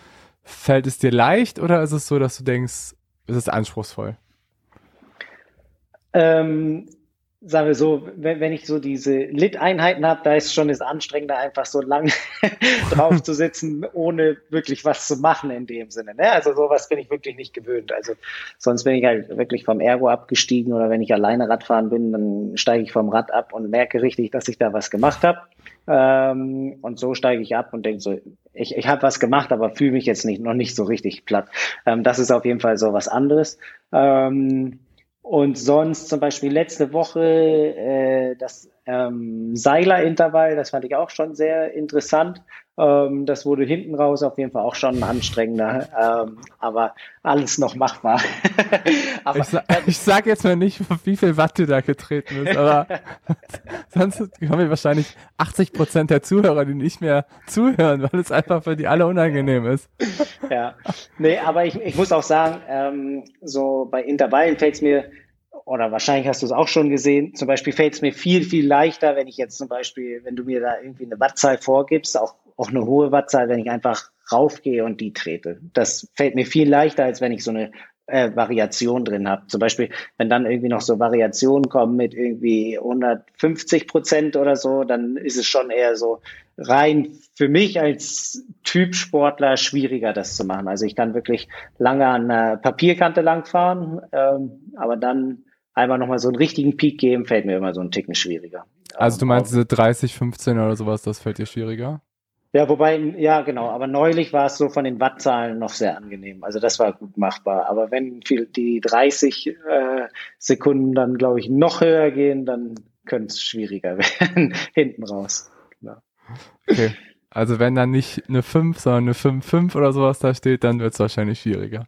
fällt es dir leicht oder ist es so, dass du denkst, ist es anspruchsvoll? Ähm, sagen wir so, wenn, wenn ich so diese Lit-Einheiten habe, da ist schon das Anstrengende, einfach so lang [laughs] drauf zu sitzen, ohne wirklich was zu machen in dem Sinne. Ne? Also sowas bin ich wirklich nicht gewöhnt. Also sonst bin ich halt wirklich vom Ergo abgestiegen oder wenn ich alleine Radfahren bin, dann steige ich vom Rad ab und merke richtig, dass ich da was gemacht habe. Ähm, und so steige ich ab und denke so, ich, ich habe was gemacht, aber fühle mich jetzt nicht noch nicht so richtig platt. Ähm, das ist auf jeden Fall so was anderes. Ähm, und sonst zum Beispiel letzte Woche äh, das ähm, Seiler-Intervall, das fand ich auch schon sehr interessant. Ähm, das wurde hinten raus auf jeden Fall auch schon anstrengender, ähm, aber alles noch machbar. [laughs] aber, ich, sa ich sag jetzt mal nicht, wie viel Watt du da getreten bist, aber [laughs] sonst kommen wir wahrscheinlich 80 Prozent der Zuhörer, die nicht mehr zuhören, weil es einfach für die alle unangenehm ist. ja, nee, aber ich, ich muss auch sagen, ähm, so bei Intervallen fällt es mir oder wahrscheinlich hast du es auch schon gesehen, zum Beispiel fällt es mir viel, viel leichter, wenn ich jetzt zum Beispiel, wenn du mir da irgendwie eine Wattzahl vorgibst, auch, auch eine hohe Wattzahl, wenn ich einfach raufgehe und die trete. Das fällt mir viel leichter, als wenn ich so eine äh, Variation drin habe. Zum Beispiel, wenn dann irgendwie noch so Variationen kommen mit irgendwie 150 Prozent oder so, dann ist es schon eher so rein für mich als Typ Sportler schwieriger, das zu machen. Also ich kann wirklich lange an einer Papierkante langfahren, ähm, aber dann einmal nochmal so einen richtigen Peak geben, fällt mir immer so ein Ticken schwieriger. Also du meinst diese 30, 15 oder sowas, das fällt dir schwieriger? Ja, wobei, ja, genau. Aber neulich war es so von den Wattzahlen noch sehr angenehm. Also das war gut machbar. Aber wenn viel, die 30 äh, Sekunden dann, glaube ich, noch höher gehen, dann könnte es schwieriger [laughs] werden hinten raus. Genau. Okay. Also wenn dann nicht eine 5, sondern eine 5-5 oder sowas da steht, dann wird es wahrscheinlich schwieriger.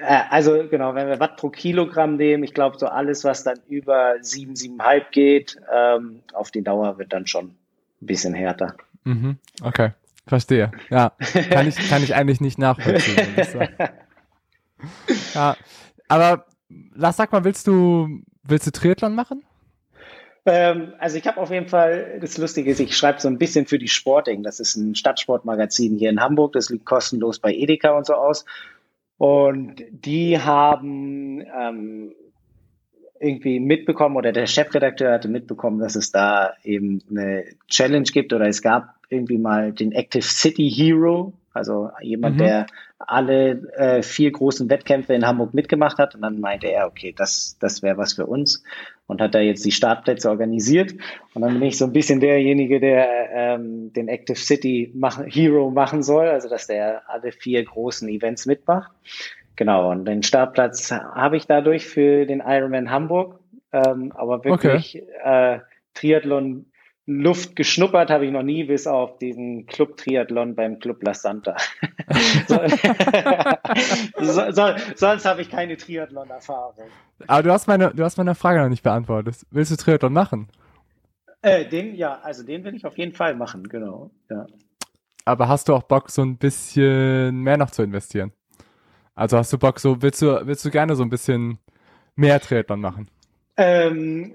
Äh, also genau, wenn wir Watt pro Kilogramm nehmen, ich glaube so alles, was dann über 7, 7,5 geht, ähm, auf die Dauer wird dann schon ein bisschen härter. Mhm. Okay, verstehe. Ja, kann ich, kann ich eigentlich nicht nachvollziehen. [laughs] ja, aber lass sag mal, willst du, willst du Triathlon machen? Ähm, also ich habe auf jeden Fall, das Lustige ist, ich schreibe so ein bisschen für die Sporting. Das ist ein Stadtsportmagazin hier in Hamburg. Das liegt kostenlos bei Edeka und so aus. Und die haben ähm, irgendwie mitbekommen oder der Chefredakteur hatte mitbekommen, dass es da eben eine Challenge gibt oder es gab irgendwie mal den Active City Hero, also jemand, mhm. der alle äh, vier großen Wettkämpfe in Hamburg mitgemacht hat. Und dann meinte er, okay, das, das wäre was für uns. Und hat da jetzt die Startplätze organisiert. Und dann bin ich so ein bisschen derjenige, der ähm, den Active City machen, Hero machen soll, also dass der alle vier großen Events mitmacht. Genau, und den Startplatz habe ich dadurch für den Ironman Hamburg. Ähm, aber wirklich okay. äh, Triathlon Luft geschnuppert habe ich noch nie, bis auf diesen Club-Triathlon beim Club La Santa. [laughs] [laughs] so, so, sonst habe ich keine Triathlon-Erfahrung. Aber du hast, meine, du hast meine Frage noch nicht beantwortet. Willst du Triathlon machen? Äh, den, ja, also den will ich auf jeden Fall machen, genau. Ja. Aber hast du auch Bock, so ein bisschen mehr noch zu investieren? Also hast du Bock, so willst du, willst du gerne so ein bisschen mehr Triathlon machen? Ähm,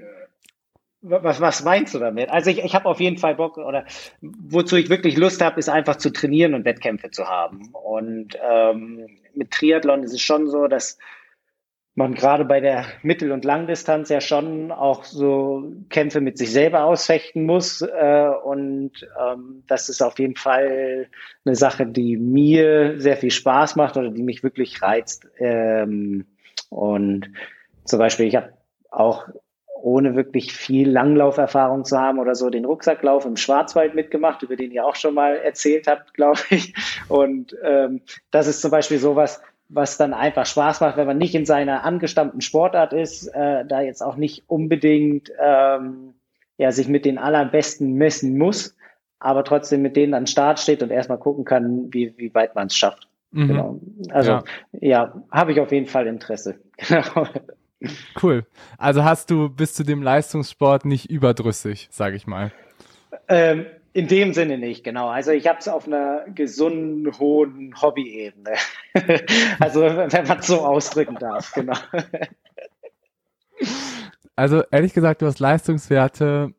was, was meinst du damit? Also ich, ich habe auf jeden Fall Bock oder wozu ich wirklich Lust habe, ist einfach zu trainieren und Wettkämpfe zu haben. Und ähm, mit Triathlon ist es schon so, dass man gerade bei der Mittel- und Langdistanz ja schon auch so Kämpfe mit sich selber ausfechten muss. Äh, und ähm, das ist auf jeden Fall eine Sache, die mir sehr viel Spaß macht oder die mich wirklich reizt. Ähm, und zum Beispiel, ich habe auch ohne wirklich viel Langlauferfahrung zu haben oder so, den Rucksacklauf im Schwarzwald mitgemacht, über den ihr auch schon mal erzählt habt, [laughs] glaube ich. Und ähm, das ist zum Beispiel sowas, was dann einfach Spaß macht, wenn man nicht in seiner angestammten Sportart ist, äh, da jetzt auch nicht unbedingt ähm, ja, sich mit den allerbesten messen muss, aber trotzdem mit denen an Start steht und erstmal gucken kann, wie, wie weit man es schafft. Mhm. Genau. Also ja, ja habe ich auf jeden Fall Interesse. [laughs] Genau. Cool. Also hast du bis zu dem Leistungssport nicht überdrüssig, sage ich mal. Ähm, in dem Sinne nicht, genau. Also ich habe es auf einer gesunden, hohen Hobby-Ebene. [laughs] also wenn man es so ausdrücken darf, genau. Also ehrlich gesagt, du hast Leistungswerte,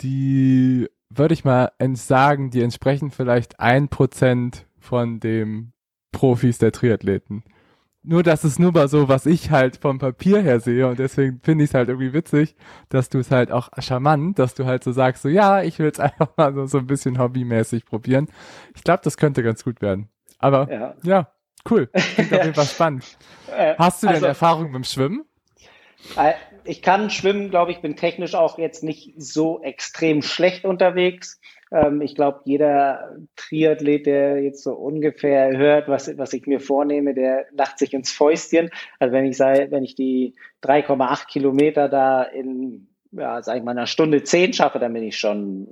die würde ich mal sagen, die entsprechen vielleicht ein Prozent von dem Profis der Triathleten nur das ist nur mal so, was ich halt vom Papier her sehe und deswegen finde ich es halt irgendwie witzig, dass du es halt auch charmant, dass du halt so sagst, so ja, ich will es [laughs] einfach mal so, so ein bisschen hobbymäßig probieren. Ich glaube, das könnte ganz gut werden. Aber ja, ja cool. Klingt auf jeden Fall [laughs] spannend. Äh, Hast du denn also, Erfahrung beim Schwimmen? Äh, ich kann schwimmen, glaube ich, bin technisch auch jetzt nicht so extrem schlecht unterwegs. Ähm, ich glaube, jeder Triathlet, der jetzt so ungefähr hört, was, was ich mir vornehme, der lacht sich ins Fäustchen. Also wenn ich sei, wenn ich die 3,8 Kilometer da in, ja, sag ich mal, einer Stunde zehn schaffe, dann bin ich schon,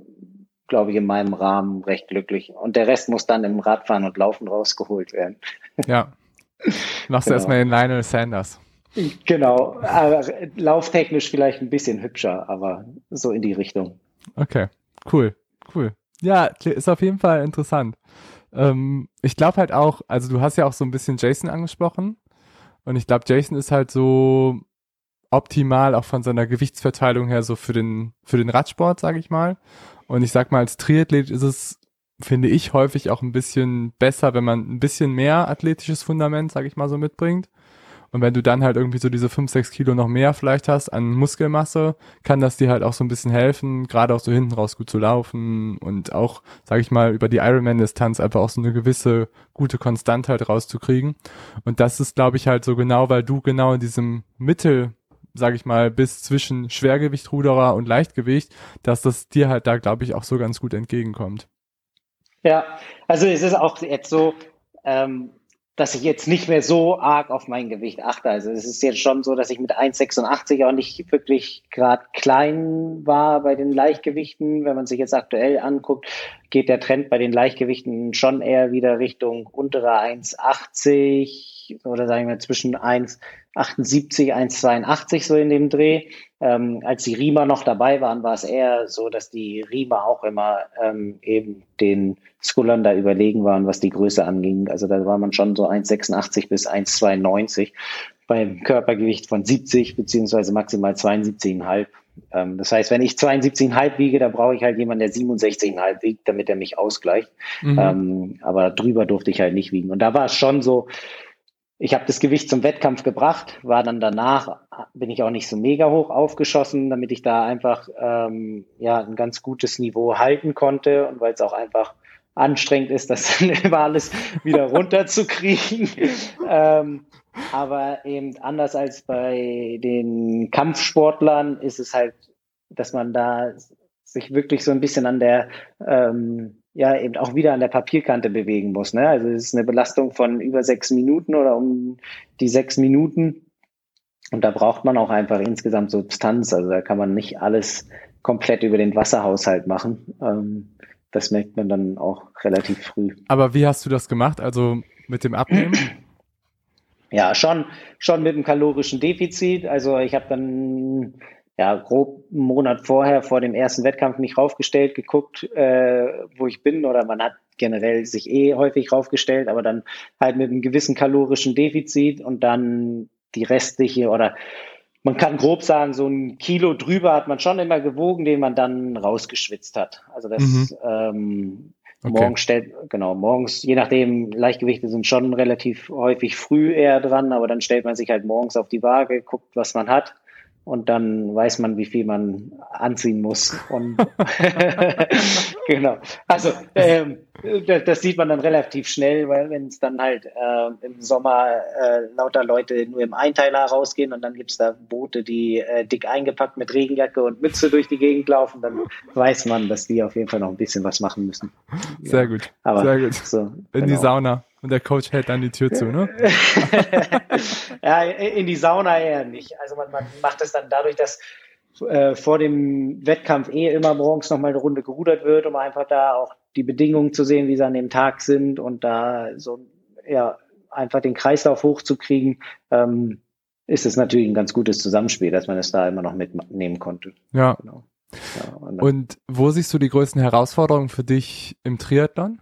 glaube ich, in meinem Rahmen recht glücklich. Und der Rest muss dann im Radfahren und Laufen rausgeholt werden. [laughs] Ja. Machst genau. du erstmal den Lionel Sanders. Genau, aber lauftechnisch vielleicht ein bisschen hübscher, aber so in die Richtung. Okay, cool. Cool. Ja, ist auf jeden Fall interessant. Ähm, ich glaube halt auch, also du hast ja auch so ein bisschen Jason angesprochen. Und ich glaube, Jason ist halt so optimal auch von seiner Gewichtsverteilung her so für den, für den Radsport, sage ich mal. Und ich sag mal, als Triathlet ist es, finde ich, häufig auch ein bisschen besser, wenn man ein bisschen mehr athletisches Fundament, sage ich mal, so mitbringt. Und wenn du dann halt irgendwie so diese 5, 6 Kilo noch mehr vielleicht hast an Muskelmasse, kann das dir halt auch so ein bisschen helfen, gerade auch so hinten raus gut zu laufen und auch, sag ich mal, über die Ironman-Distanz einfach auch so eine gewisse gute Konstantheit rauszukriegen. Und das ist, glaube ich, halt so genau, weil du genau in diesem Mittel sag ich mal, bis zwischen Schwergewichtruderer und Leichtgewicht, dass das dir halt da, glaube ich, auch so ganz gut entgegenkommt. Ja, also es ist auch jetzt so, ähm, dass ich jetzt nicht mehr so arg auf mein Gewicht achte. Also es ist jetzt schon so, dass ich mit 1,86 auch nicht wirklich gerade klein war bei den Leichtgewichten. Wenn man sich jetzt aktuell anguckt, geht der Trend bei den Leichtgewichten schon eher wieder Richtung untere 1,80 oder sagen wir zwischen 1,78, 1,82 so in dem Dreh. Ähm, als die Riemer noch dabei waren, war es eher so, dass die Riemer auch immer ähm, eben den Skullern da überlegen waren, was die Größe anging. Also da war man schon so 1,86 bis 1,92 beim Körpergewicht von 70 beziehungsweise maximal 72,5. Ähm, das heißt, wenn ich 72,5 wiege, da brauche ich halt jemanden, der 67,5 wiegt, damit er mich ausgleicht. Mhm. Ähm, aber drüber durfte ich halt nicht wiegen. Und da war es schon so, ich habe das Gewicht zum Wettkampf gebracht, war dann danach, bin ich auch nicht so mega hoch aufgeschossen, damit ich da einfach ähm, ja ein ganz gutes Niveau halten konnte und weil es auch einfach anstrengend ist, das [laughs] dann immer alles wieder [laughs] runterzukriegen. ähm, aber eben anders als bei den Kampfsportlern ist es halt, dass man da sich wirklich so ein bisschen an der, ähm, ja, eben auch wieder an der Papierkante bewegen muss. Ne? Also es ist eine Belastung von über sechs Minuten oder um die sechs Minuten. Und da braucht man auch einfach insgesamt Substanz. Also da kann man nicht alles komplett über den Wasserhaushalt machen. Ähm, das merkt man dann auch relativ früh. Aber wie hast du das gemacht? Also mit dem Abnehmen? Ja, schon, schon mit einem kalorischen Defizit. Also ich habe dann ja grob einen Monat vorher, vor dem ersten Wettkampf, mich raufgestellt, geguckt, äh, wo ich bin. Oder man hat generell sich eh häufig raufgestellt, aber dann halt mit einem gewissen kalorischen Defizit und dann die restliche oder man kann grob sagen, so ein Kilo drüber hat man schon immer gewogen, den man dann rausgeschwitzt hat. Also das mhm. ähm, okay. morgens stellt, genau, morgens, je nachdem, Leichtgewichte sind schon relativ häufig früh eher dran, aber dann stellt man sich halt morgens auf die Waage, guckt, was man hat und dann weiß man, wie viel man anziehen muss. Und [laughs] [laughs] genau. Also ähm, das, sieht man dann relativ schnell, weil wenn es dann halt äh, im Sommer äh, lauter Leute nur im Einteiler rausgehen und dann gibt's da Boote, die äh, dick eingepackt mit Regenjacke und Mütze durch die Gegend laufen, dann weiß man, dass die auf jeden Fall noch ein bisschen was machen müssen. Sehr ja. gut. Aber Sehr gut. So, in genau. die Sauna. Und der Coach hält dann die Tür zu, ne? [laughs] ja, in die Sauna eher nicht. Also man, man macht es dann dadurch, dass äh, vor dem Wettkampf eh immer morgens nochmal eine Runde gerudert wird, um einfach da auch die Bedingungen zu sehen, wie sie an dem Tag sind und da so ja einfach den Kreislauf hochzukriegen, ähm, ist es natürlich ein ganz gutes Zusammenspiel, dass man es da immer noch mitnehmen konnte. Ja. Genau. ja und, und wo siehst du die größten Herausforderungen für dich im Triathlon?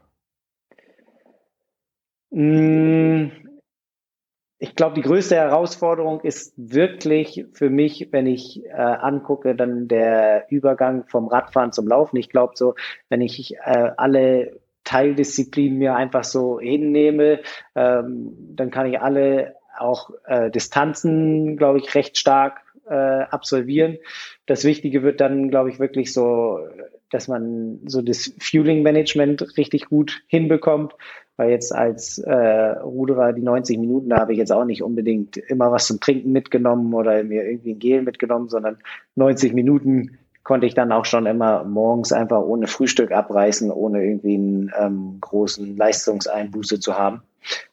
Ich glaube, die größte Herausforderung ist wirklich für mich, wenn ich äh, angucke, dann der Übergang vom Radfahren zum Laufen. Ich glaube so, wenn ich äh, alle Teildisziplinen mir einfach so hinnehme, ähm, dann kann ich alle auch äh, Distanzen, glaube ich, recht stark äh, absolvieren. Das Wichtige wird dann, glaube ich, wirklich so, dass man so das Fueling Management richtig gut hinbekommt weil jetzt als äh, Ruderer die 90 Minuten, da habe ich jetzt auch nicht unbedingt immer was zum Trinken mitgenommen oder mir irgendwie ein Gel mitgenommen, sondern 90 Minuten konnte ich dann auch schon immer morgens einfach ohne Frühstück abreißen, ohne irgendwie einen ähm, großen Leistungseinbuße zu haben.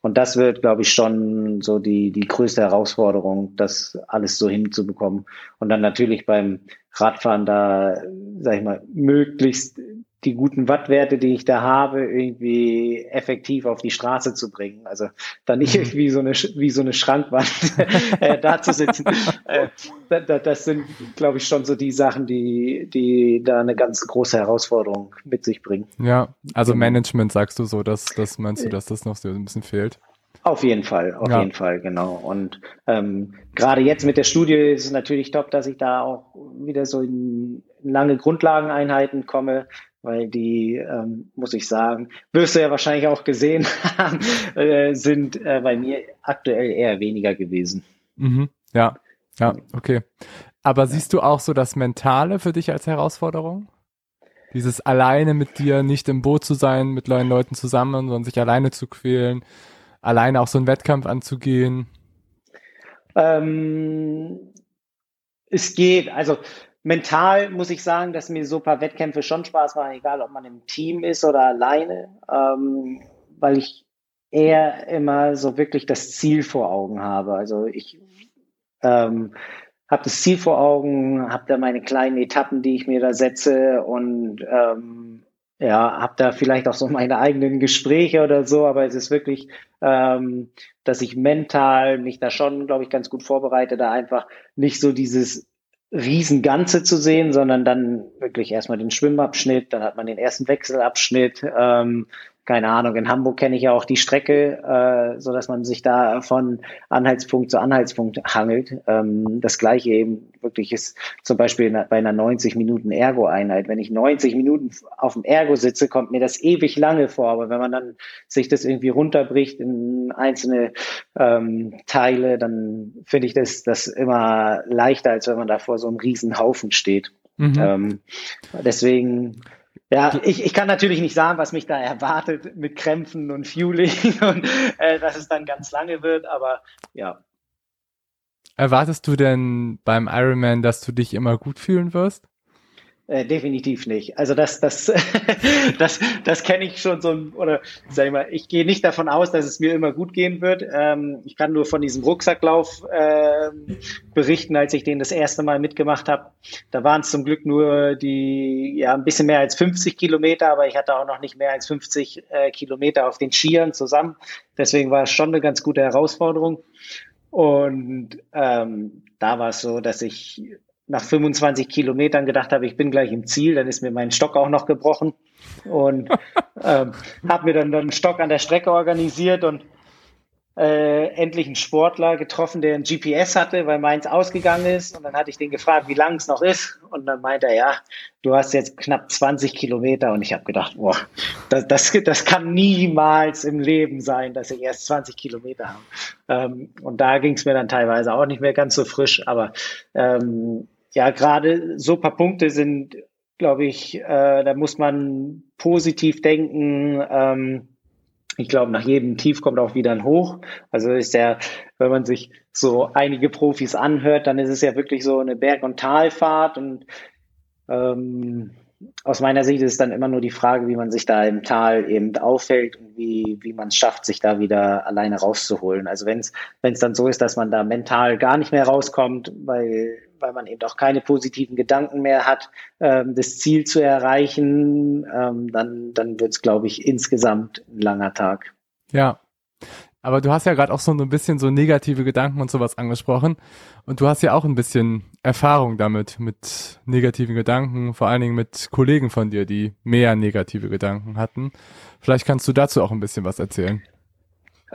Und das wird, glaube ich, schon so die, die größte Herausforderung, das alles so hinzubekommen. Und dann natürlich beim Radfahren da, sag ich mal, möglichst die guten Wattwerte, die ich da habe, irgendwie effektiv auf die Straße zu bringen. Also da nicht mhm. irgendwie so eine, wie so eine Schrankwand [laughs] äh, da zu sitzen. [laughs] Äh, das sind, glaube ich, schon so die Sachen, die, die da eine ganz große Herausforderung mit sich bringen. Ja, also genau. Management sagst du so, dass, dass meinst du, dass das noch so ein bisschen fehlt? Auf jeden Fall, auf ja. jeden Fall, genau. Und ähm, gerade jetzt mit der Studie ist es natürlich top, dass ich da auch wieder so in lange Grundlageneinheiten komme, weil die, ähm, muss ich sagen, wirst du ja wahrscheinlich auch gesehen [laughs] haben, äh, sind äh, bei mir aktuell eher weniger gewesen. Mhm. Ja, ja, okay. Aber siehst du auch so das Mentale für dich als Herausforderung? Dieses alleine mit dir nicht im Boot zu sein, mit neuen Leuten zusammen, sondern sich alleine zu quälen, alleine auch so einen Wettkampf anzugehen? Ähm, es geht. Also mental muss ich sagen, dass mir so ein paar Wettkämpfe schon Spaß machen, egal ob man im Team ist oder alleine, ähm, weil ich eher immer so wirklich das Ziel vor Augen habe. Also ich ähm, habe das Ziel vor Augen, habe da meine kleinen Etappen, die ich mir da setze und ähm, ja, habe da vielleicht auch so meine eigenen Gespräche oder so, aber es ist wirklich, ähm, dass ich mental mich da schon, glaube ich, ganz gut vorbereite, da einfach nicht so dieses Riesenganze zu sehen, sondern dann wirklich erstmal den Schwimmabschnitt, dann hat man den ersten Wechselabschnitt, ähm, keine Ahnung, in Hamburg kenne ich ja auch die Strecke, äh, so dass man sich da von Anhaltspunkt zu Anhaltspunkt hangelt. Ähm, das gleiche eben wirklich ist zum Beispiel bei einer 90 Minuten Ergo-Einheit. Wenn ich 90 Minuten auf dem Ergo sitze, kommt mir das ewig lange vor. Aber wenn man dann sich das irgendwie runterbricht in einzelne ähm, Teile, dann finde ich das, das immer leichter, als wenn man da vor so einem riesen Haufen steht. Mhm. Ähm, deswegen ja, ich, ich kann natürlich nicht sagen, was mich da erwartet mit Krämpfen und Fueling [laughs] und äh, dass es dann ganz lange wird, aber ja. Erwartest du denn beim Ironman, dass du dich immer gut fühlen wirst? Äh, definitiv nicht. Also das, das, [laughs] das, das kenne ich schon so, oder sag ich mal, ich gehe nicht davon aus, dass es mir immer gut gehen wird. Ähm, ich kann nur von diesem Rucksacklauf äh, berichten, als ich den das erste Mal mitgemacht habe. Da waren es zum Glück nur die, ja, ein bisschen mehr als 50 Kilometer, aber ich hatte auch noch nicht mehr als 50 äh, Kilometer auf den Skiern zusammen. Deswegen war es schon eine ganz gute Herausforderung. Und ähm, da war es so, dass ich nach 25 Kilometern gedacht habe, ich bin gleich im Ziel, dann ist mir mein Stock auch noch gebrochen. Und [laughs] ähm, habe mir dann, dann einen Stock an der Strecke organisiert und äh, endlich einen Sportler getroffen, der ein GPS hatte, weil meins ausgegangen ist. Und dann hatte ich den gefragt, wie lang es noch ist. Und dann meinte er, ja, du hast jetzt knapp 20 Kilometer. Und ich habe gedacht, boah, das, das, das kann niemals im Leben sein, dass ich erst 20 Kilometer habe. Ähm, und da ging es mir dann teilweise auch nicht mehr ganz so frisch. Aber ähm, ja, gerade so paar Punkte sind, glaube ich, äh, da muss man positiv denken. Ähm, ich glaube, nach jedem Tief kommt auch wieder ein Hoch. Also ist der, wenn man sich so einige Profis anhört, dann ist es ja wirklich so eine Berg- und Talfahrt und ähm, aus meiner Sicht ist es dann immer nur die Frage, wie man sich da im Tal eben aufhält und wie, wie man es schafft, sich da wieder alleine rauszuholen. Also wenn es dann so ist, dass man da mental gar nicht mehr rauskommt, weil weil man eben auch keine positiven Gedanken mehr hat, ähm, das Ziel zu erreichen, ähm, dann, dann wird es, glaube ich, insgesamt ein langer Tag. Ja. Aber du hast ja gerade auch so ein bisschen so negative Gedanken und sowas angesprochen. Und du hast ja auch ein bisschen Erfahrung damit, mit negativen Gedanken, vor allen Dingen mit Kollegen von dir, die mehr negative Gedanken hatten. Vielleicht kannst du dazu auch ein bisschen was erzählen.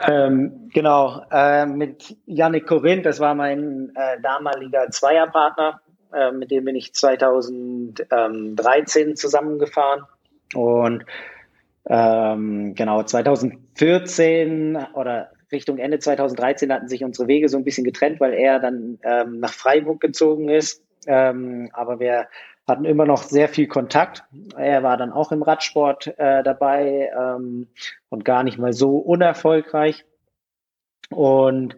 Ähm, genau, äh, mit Yannick Corinth, das war mein äh, damaliger Zweierpartner, äh, mit dem bin ich 2013 zusammengefahren und ähm, genau 2014 oder Richtung Ende 2013 hatten sich unsere Wege so ein bisschen getrennt, weil er dann ähm, nach Freiburg gezogen ist. Ähm, aber wir hatten immer noch sehr viel Kontakt. Er war dann auch im Radsport äh, dabei ähm, und gar nicht mal so unerfolgreich. Und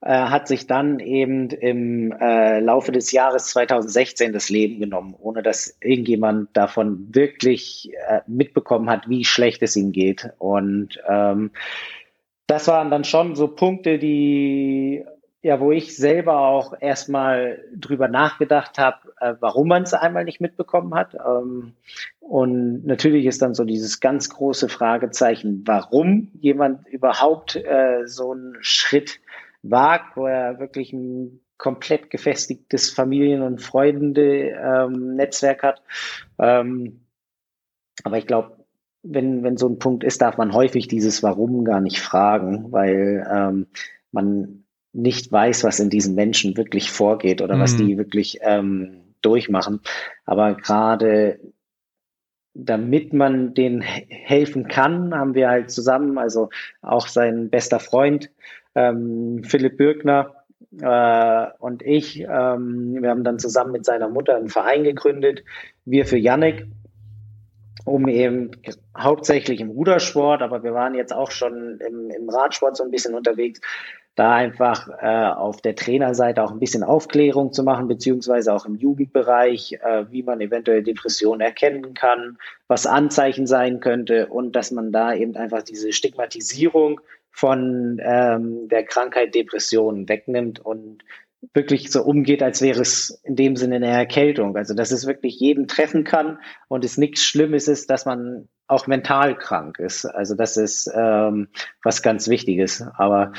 äh, hat sich dann eben im äh, Laufe des Jahres 2016 das Leben genommen, ohne dass irgendjemand davon wirklich äh, mitbekommen hat, wie schlecht es ihm geht. Und ähm, das waren dann schon so Punkte, die ja, wo ich selber auch erstmal drüber nachgedacht habe, äh, warum man es einmal nicht mitbekommen hat. Ähm, und natürlich ist dann so dieses ganz große Fragezeichen, warum jemand überhaupt äh, so einen Schritt wagt, wo er wirklich ein komplett gefestigtes Familien- und Freunde-Netzwerk ähm, hat. Ähm, aber ich glaube, wenn, wenn so ein Punkt ist, darf man häufig dieses Warum gar nicht fragen, weil ähm, man nicht weiß, was in diesen Menschen wirklich vorgeht oder mhm. was die wirklich ähm, durchmachen. Aber gerade damit man denen helfen kann, haben wir halt zusammen, also auch sein bester Freund ähm, Philipp Bürgner äh, und ich, ähm, wir haben dann zusammen mit seiner Mutter einen Verein gegründet, wir für Yannick, um eben hauptsächlich im Rudersport, aber wir waren jetzt auch schon im, im Radsport so ein bisschen unterwegs, da einfach äh, auf der Trainerseite auch ein bisschen Aufklärung zu machen, beziehungsweise auch im Jugendbereich, äh, wie man eventuell Depressionen erkennen kann, was Anzeichen sein könnte und dass man da eben einfach diese Stigmatisierung von ähm, der Krankheit Depression wegnimmt und wirklich so umgeht, als wäre es in dem Sinne eine Erkältung. Also dass es wirklich jeden treffen kann und es nichts Schlimmes ist, dass man auch mental krank ist. Also das ist ähm, was ganz Wichtiges. Aber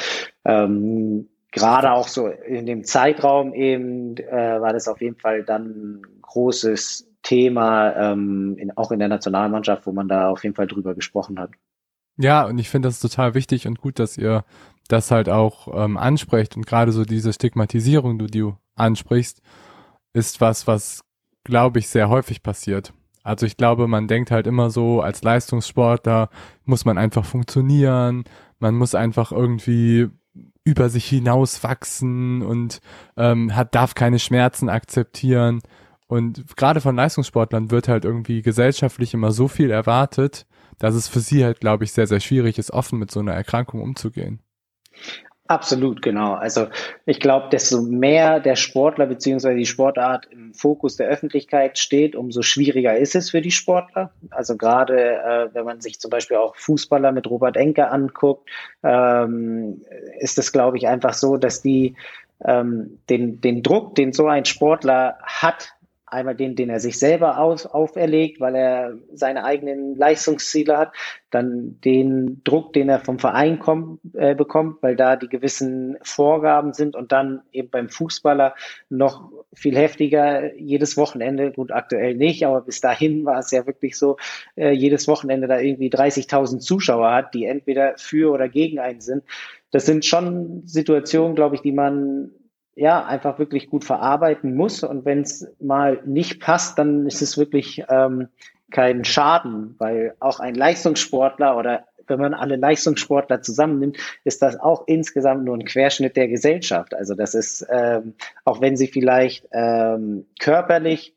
ähm, gerade auch so in dem Zeitraum eben äh, war das auf jeden Fall dann ein großes Thema, ähm, in, auch in der Nationalmannschaft, wo man da auf jeden Fall drüber gesprochen hat. Ja, und ich finde das total wichtig und gut, dass ihr das halt auch ähm, ansprecht und gerade so diese Stigmatisierung, die du ansprichst, ist was, was glaube ich sehr häufig passiert. Also ich glaube, man denkt halt immer so, als Leistungssportler muss man einfach funktionieren, man muss einfach irgendwie über sich hinaus wachsen und ähm, hat, darf keine Schmerzen akzeptieren. Und gerade von Leistungssportlern wird halt irgendwie gesellschaftlich immer so viel erwartet, dass es für sie halt, glaube ich, sehr, sehr schwierig ist, offen mit so einer Erkrankung umzugehen. Absolut, genau. Also ich glaube, desto mehr der Sportler beziehungsweise die Sportart im Fokus der Öffentlichkeit steht, umso schwieriger ist es für die Sportler. Also gerade äh, wenn man sich zum Beispiel auch Fußballer mit Robert Enke anguckt, ähm, ist es, glaube ich, einfach so, dass die ähm, den, den Druck, den so ein Sportler hat, Einmal den, den er sich selber aus, auferlegt, weil er seine eigenen Leistungsziele hat. Dann den Druck, den er vom Verein kommt, äh, bekommt, weil da die gewissen Vorgaben sind. Und dann eben beim Fußballer noch viel heftiger jedes Wochenende. Gut, aktuell nicht, aber bis dahin war es ja wirklich so, äh, jedes Wochenende da irgendwie 30.000 Zuschauer hat, die entweder für oder gegen einen sind. Das sind schon Situationen, glaube ich, die man ja, einfach wirklich gut verarbeiten muss. Und wenn es mal nicht passt, dann ist es wirklich ähm, kein Schaden, weil auch ein Leistungssportler oder wenn man alle Leistungssportler zusammennimmt, ist das auch insgesamt nur ein Querschnitt der Gesellschaft. Also das ist, ähm, auch wenn sie vielleicht ähm, körperlich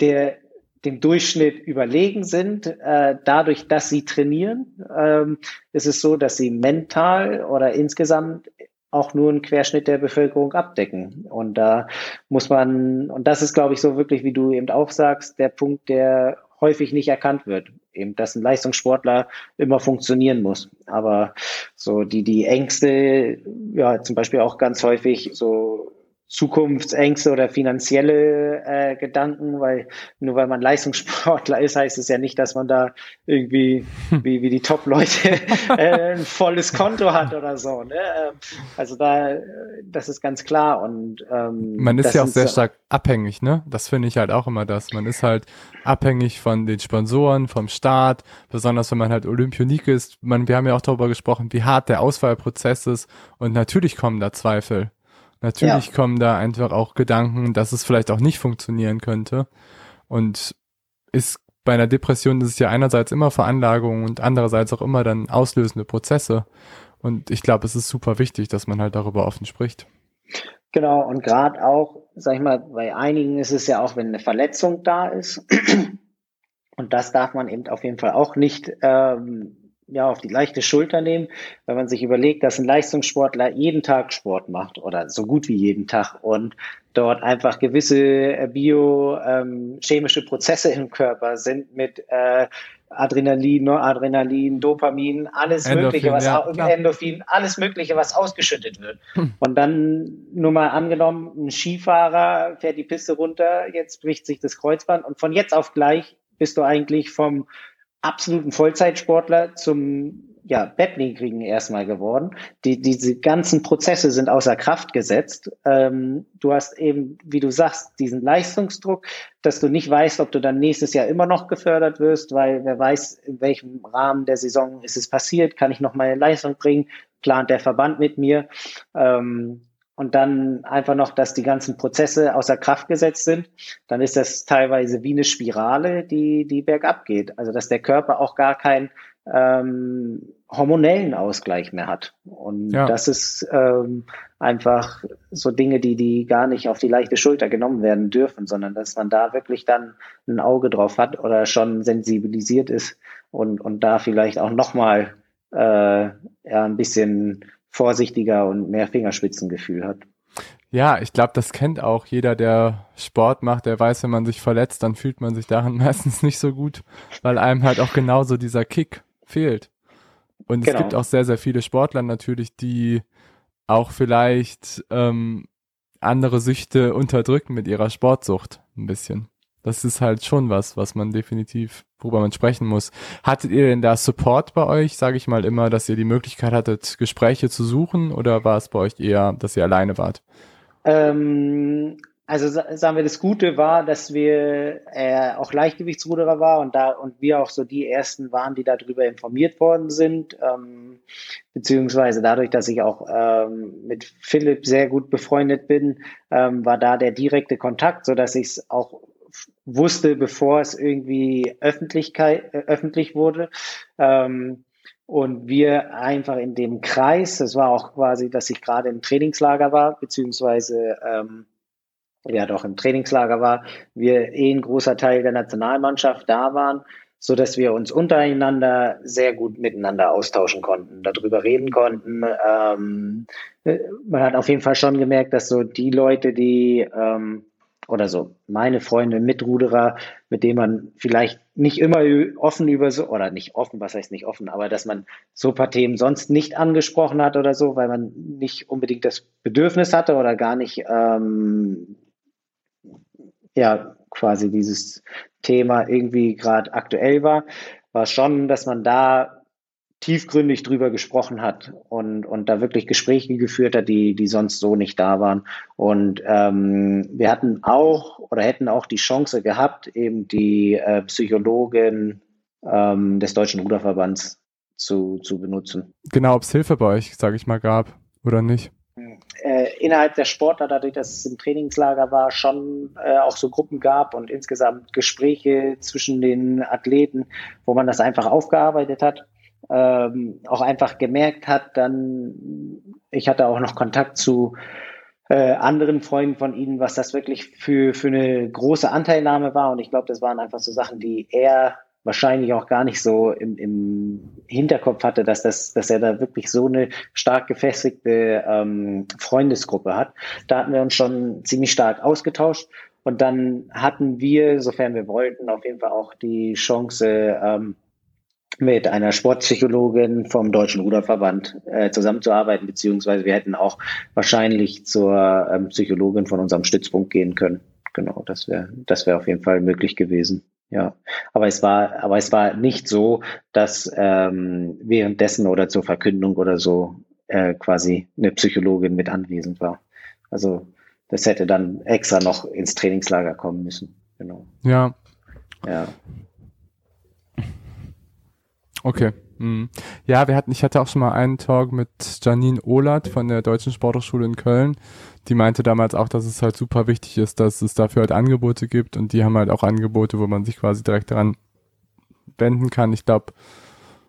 der, dem Durchschnitt überlegen sind, äh, dadurch, dass sie trainieren, ähm, ist es so, dass sie mental oder insgesamt auch nur einen Querschnitt der Bevölkerung abdecken. Und da muss man, und das ist, glaube ich, so wirklich, wie du eben auch sagst, der Punkt, der häufig nicht erkannt wird. Eben, dass ein Leistungssportler immer funktionieren muss. Aber so die, die Ängste, ja, zum Beispiel auch ganz häufig so Zukunftsängste oder finanzielle äh, Gedanken, weil nur weil man Leistungssportler [laughs] ist, heißt es ja nicht, dass man da irgendwie wie, wie die Top-Leute [laughs] äh, ein volles Konto hat oder so. Ne? Ähm, also da, das ist ganz klar. Und ähm, man ist ja auch sehr so stark abhängig, ne? Das finde ich halt auch immer das. Man ist halt abhängig von den Sponsoren, vom Staat, besonders wenn man halt Olympionik ist. Man, wir haben ja auch darüber gesprochen, wie hart der Auswahlprozess ist und natürlich kommen da Zweifel. Natürlich ja. kommen da einfach auch Gedanken, dass es vielleicht auch nicht funktionieren könnte. Und ist bei einer Depression ist es ja einerseits immer Veranlagung und andererseits auch immer dann auslösende Prozesse. Und ich glaube, es ist super wichtig, dass man halt darüber offen spricht. Genau, und gerade auch, sag ich mal, bei einigen ist es ja auch, wenn eine Verletzung da ist. Und das darf man eben auf jeden Fall auch nicht ähm, ja, auf die leichte Schulter nehmen, wenn man sich überlegt, dass ein Leistungssportler jeden Tag Sport macht oder so gut wie jeden Tag und dort einfach gewisse äh, biochemische ähm, Prozesse im Körper sind mit äh, Adrenalin, Noradrenalin, Dopamin, alles Endorphin, Mögliche, was ja, auch, Endorphin, alles Mögliche, was ausgeschüttet wird. Hm. Und dann nur mal angenommen, ein Skifahrer fährt die Piste runter, jetzt bricht sich das Kreuzband und von jetzt auf gleich bist du eigentlich vom absoluten Vollzeitsportler zum ja, Bettlägerigen erstmal geworden. Die, diese ganzen Prozesse sind außer Kraft gesetzt. Ähm, du hast eben, wie du sagst, diesen Leistungsdruck, dass du nicht weißt, ob du dann nächstes Jahr immer noch gefördert wirst, weil wer weiß, in welchem Rahmen der Saison ist es passiert, kann ich noch meine Leistung bringen, plant der Verband mit mir. Ähm, und dann einfach noch, dass die ganzen Prozesse außer Kraft gesetzt sind, dann ist das teilweise wie eine Spirale, die, die bergab geht. Also dass der Körper auch gar keinen ähm, hormonellen Ausgleich mehr hat. Und ja. das ist ähm, einfach so Dinge, die, die gar nicht auf die leichte Schulter genommen werden dürfen, sondern dass man da wirklich dann ein Auge drauf hat oder schon sensibilisiert ist und, und da vielleicht auch nochmal äh, ja, ein bisschen vorsichtiger und mehr Fingerspitzengefühl hat. Ja, ich glaube, das kennt auch jeder, der Sport macht, der weiß, wenn man sich verletzt, dann fühlt man sich daran [laughs] meistens nicht so gut, weil einem halt auch genauso dieser Kick fehlt. Und genau. es gibt auch sehr, sehr viele Sportler natürlich, die auch vielleicht ähm, andere Süchte unterdrücken mit ihrer Sportsucht ein bisschen. Das ist halt schon was, was man definitiv, worüber man sprechen muss. Hattet ihr denn da Support bei euch, sage ich mal immer, dass ihr die Möglichkeit hattet, Gespräche zu suchen oder war es bei euch eher, dass ihr alleine wart? Ähm, also sagen wir, das Gute war, dass wir äh, auch Leichtgewichtsruderer war und da und wir auch so die ersten waren, die darüber informiert worden sind, ähm, beziehungsweise dadurch, dass ich auch ähm, mit Philipp sehr gut befreundet bin, ähm, war da der direkte Kontakt, so dass ich es auch wusste, bevor es irgendwie Öffentlichkeit äh, öffentlich wurde. Ähm, und wir einfach in dem Kreis, das war auch quasi, dass ich gerade im Trainingslager war, beziehungsweise ähm, ja doch im Trainingslager war, wir eh ein großer Teil der Nationalmannschaft da waren, so dass wir uns untereinander sehr gut miteinander austauschen konnten, darüber reden konnten. Ähm, man hat auf jeden Fall schon gemerkt, dass so die Leute, die ähm, oder so. Meine Freunde, Mitruderer, mit denen man vielleicht nicht immer offen über so, oder nicht offen, was heißt nicht offen, aber dass man so ein paar Themen sonst nicht angesprochen hat oder so, weil man nicht unbedingt das Bedürfnis hatte oder gar nicht ähm, ja quasi dieses Thema irgendwie gerade aktuell war, war schon, dass man da tiefgründig drüber gesprochen hat und, und da wirklich Gespräche geführt hat, die, die sonst so nicht da waren. Und ähm, wir hatten auch oder hätten auch die Chance gehabt, eben die äh, Psychologin ähm, des Deutschen Ruderverbands zu, zu benutzen. Genau, ob es Hilfe bei euch, sage ich mal, gab oder nicht äh, innerhalb der Sportler, dadurch, dass es im Trainingslager war, schon äh, auch so Gruppen gab und insgesamt Gespräche zwischen den Athleten, wo man das einfach aufgearbeitet hat. Ähm, auch einfach gemerkt hat, dann, ich hatte auch noch Kontakt zu äh, anderen Freunden von ihnen, was das wirklich für, für eine große Anteilnahme war. Und ich glaube, das waren einfach so Sachen, die er wahrscheinlich auch gar nicht so im, im Hinterkopf hatte, dass, das, dass er da wirklich so eine stark gefestigte ähm, Freundesgruppe hat. Da hatten wir uns schon ziemlich stark ausgetauscht. Und dann hatten wir, sofern wir wollten, auf jeden Fall auch die Chance, ähm, mit einer Sportpsychologin vom Deutschen Ruderverband äh, zusammenzuarbeiten, beziehungsweise wir hätten auch wahrscheinlich zur ähm, Psychologin von unserem Stützpunkt gehen können. Genau, das wäre das wäre auf jeden Fall möglich gewesen. Ja, aber es war, aber es war nicht so, dass ähm, währenddessen oder zur Verkündung oder so äh, quasi eine Psychologin mit anwesend war. Also das hätte dann extra noch ins Trainingslager kommen müssen. Genau. Ja. Ja. Okay. Mhm. Ja, wir hatten, ich hatte auch schon mal einen Talk mit Janine Ohlert von der Deutschen Sporthochschule in Köln. Die meinte damals auch, dass es halt super wichtig ist, dass es dafür halt Angebote gibt und die haben halt auch Angebote, wo man sich quasi direkt daran wenden kann. Ich glaube,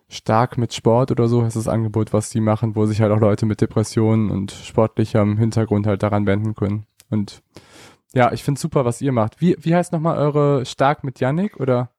stark mit Sport oder so ist das Angebot, was die machen, wo sich halt auch Leute mit Depressionen und sportlichem Hintergrund halt daran wenden können. Und ja, ich finde super, was ihr macht. Wie, wie heißt nochmal eure Stark mit Yannick oder?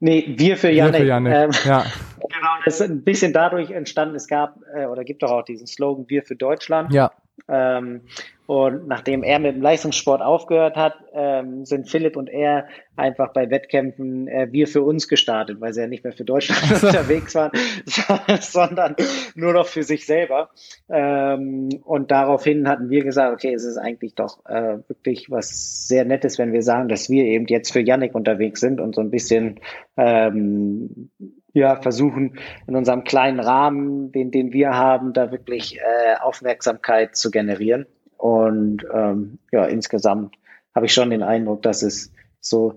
Nee, wir für Yannick. Wir für Yannick. Ähm, ja. [laughs] Genau, das ist ein bisschen dadurch entstanden. Es gab äh, oder gibt doch auch diesen Slogan Wir für Deutschland. Ja. Ähm, und nachdem er mit dem Leistungssport aufgehört hat, ähm, sind Philipp und er einfach bei Wettkämpfen äh, wir für uns gestartet, weil sie ja nicht mehr für Deutschland [laughs] unterwegs waren, [laughs] sondern nur noch für sich selber. Ähm, und daraufhin hatten wir gesagt, okay, es ist eigentlich doch äh, wirklich was sehr Nettes, wenn wir sagen, dass wir eben jetzt für Yannick unterwegs sind und so ein bisschen ähm, ja, versuchen in unserem kleinen Rahmen, den, den wir haben, da wirklich äh, Aufmerksamkeit zu generieren. Und ähm, ja, insgesamt habe ich schon den Eindruck, dass es so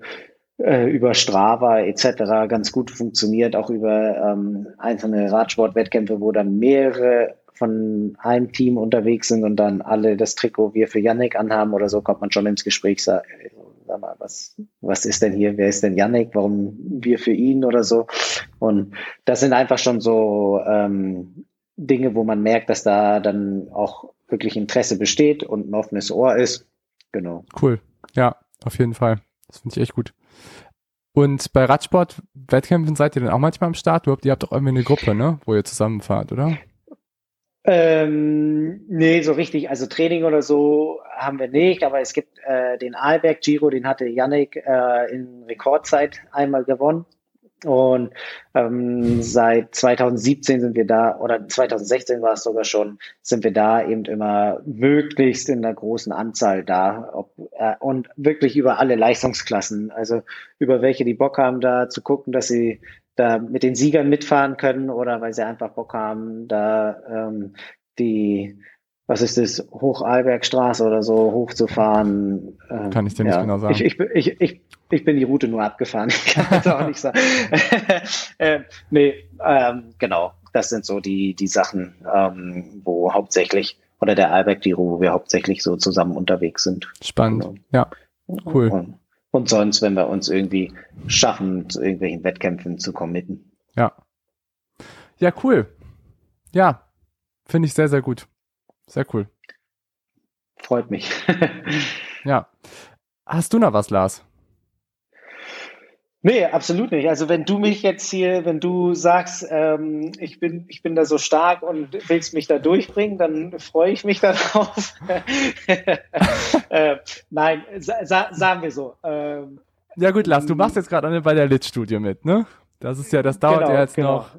äh, über Strava etc. ganz gut funktioniert, auch über ähm, einzelne Radsportwettkämpfe, wo dann mehrere von einem Team unterwegs sind und dann alle das Trikot wir für Yannick anhaben oder so, kommt man schon ins Gespräch, mal, was, was ist denn hier, wer ist denn Yannick, warum wir für ihn oder so. Und das sind einfach schon so ähm, Dinge, wo man merkt, dass da dann auch wirklich Interesse besteht und ein offenes Ohr ist. Genau. Cool. Ja, auf jeden Fall. Das finde ich echt gut. Und bei Radsport-Wettkämpfen seid ihr dann auch manchmal am Start? Du habt, ihr habt doch irgendwie eine Gruppe, ne? Wo ihr zusammenfahrt, oder? Ähm, nee, so richtig. Also Training oder so haben wir nicht, aber es gibt äh, den Aalberg Giro, den hatte Yannick äh, in Rekordzeit einmal gewonnen. Und ähm, seit 2017 sind wir da, oder 2016 war es sogar schon, sind wir da eben immer möglichst in einer großen Anzahl da. Ob, äh, und wirklich über alle Leistungsklassen. Also über welche, die Bock haben, da zu gucken, dass sie da mit den Siegern mitfahren können oder weil sie einfach Bock haben, da ähm, die was ist das, Hochalbergstraße oder so hochzufahren. Ähm, kann ich dir nicht ja. genau sagen. Ich, ich, ich, ich, ich bin die Route nur abgefahren, [laughs] ich kann das auch nicht sagen. [laughs] äh, nee, ähm, genau, das sind so die, die Sachen, ähm, wo hauptsächlich, oder der Alberg Giro, wo wir hauptsächlich so zusammen unterwegs sind. Spannend, genau. ja, cool. Und, und sonst, wenn wir uns irgendwie schaffen, zu irgendwelchen Wettkämpfen zu committen. Ja. Ja, cool. Ja, finde ich sehr, sehr gut. Sehr cool. Freut mich. [laughs] ja. Hast du noch was, Lars? Nee, absolut nicht. Also wenn du mich jetzt hier, wenn du sagst, ähm, ich, bin, ich bin da so stark und willst mich da durchbringen, dann freue ich mich [laughs] darauf. [laughs] äh, nein, sa sagen wir so. Ähm, ja gut, Lars, du machst jetzt gerade bei der Lit-Studie mit, ne? Das ist ja, das dauert genau, ja jetzt genau. noch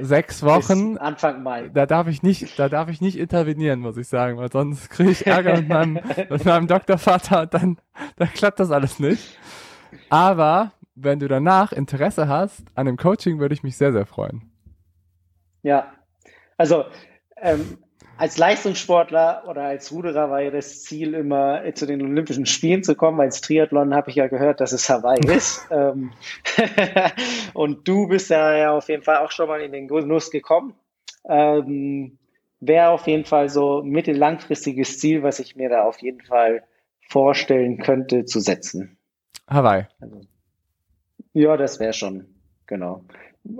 sechs [laughs] Wochen. Bis Anfang Mai. Da darf ich nicht, da darf ich nicht intervenieren, muss ich sagen, weil sonst kriege ich Ärger mit meinem, mit meinem Doktorvater und dann, dann klappt das alles nicht. Aber wenn du danach Interesse hast an dem Coaching, würde ich mich sehr, sehr freuen. Ja, also ähm, als Leistungssportler oder als Ruderer war ja das Ziel immer zu den Olympischen Spielen zu kommen. Als Triathlon habe ich ja gehört, dass es Hawaii [laughs] ist. Ähm, [laughs] und du bist ja, auf jeden Fall auch schon mal in den Genuss gekommen. Ähm, Wäre auf jeden Fall so mittellangfristiges Ziel, was ich mir da auf jeden Fall vorstellen könnte zu setzen. Hawaii. Also, ja, das wäre schon, genau.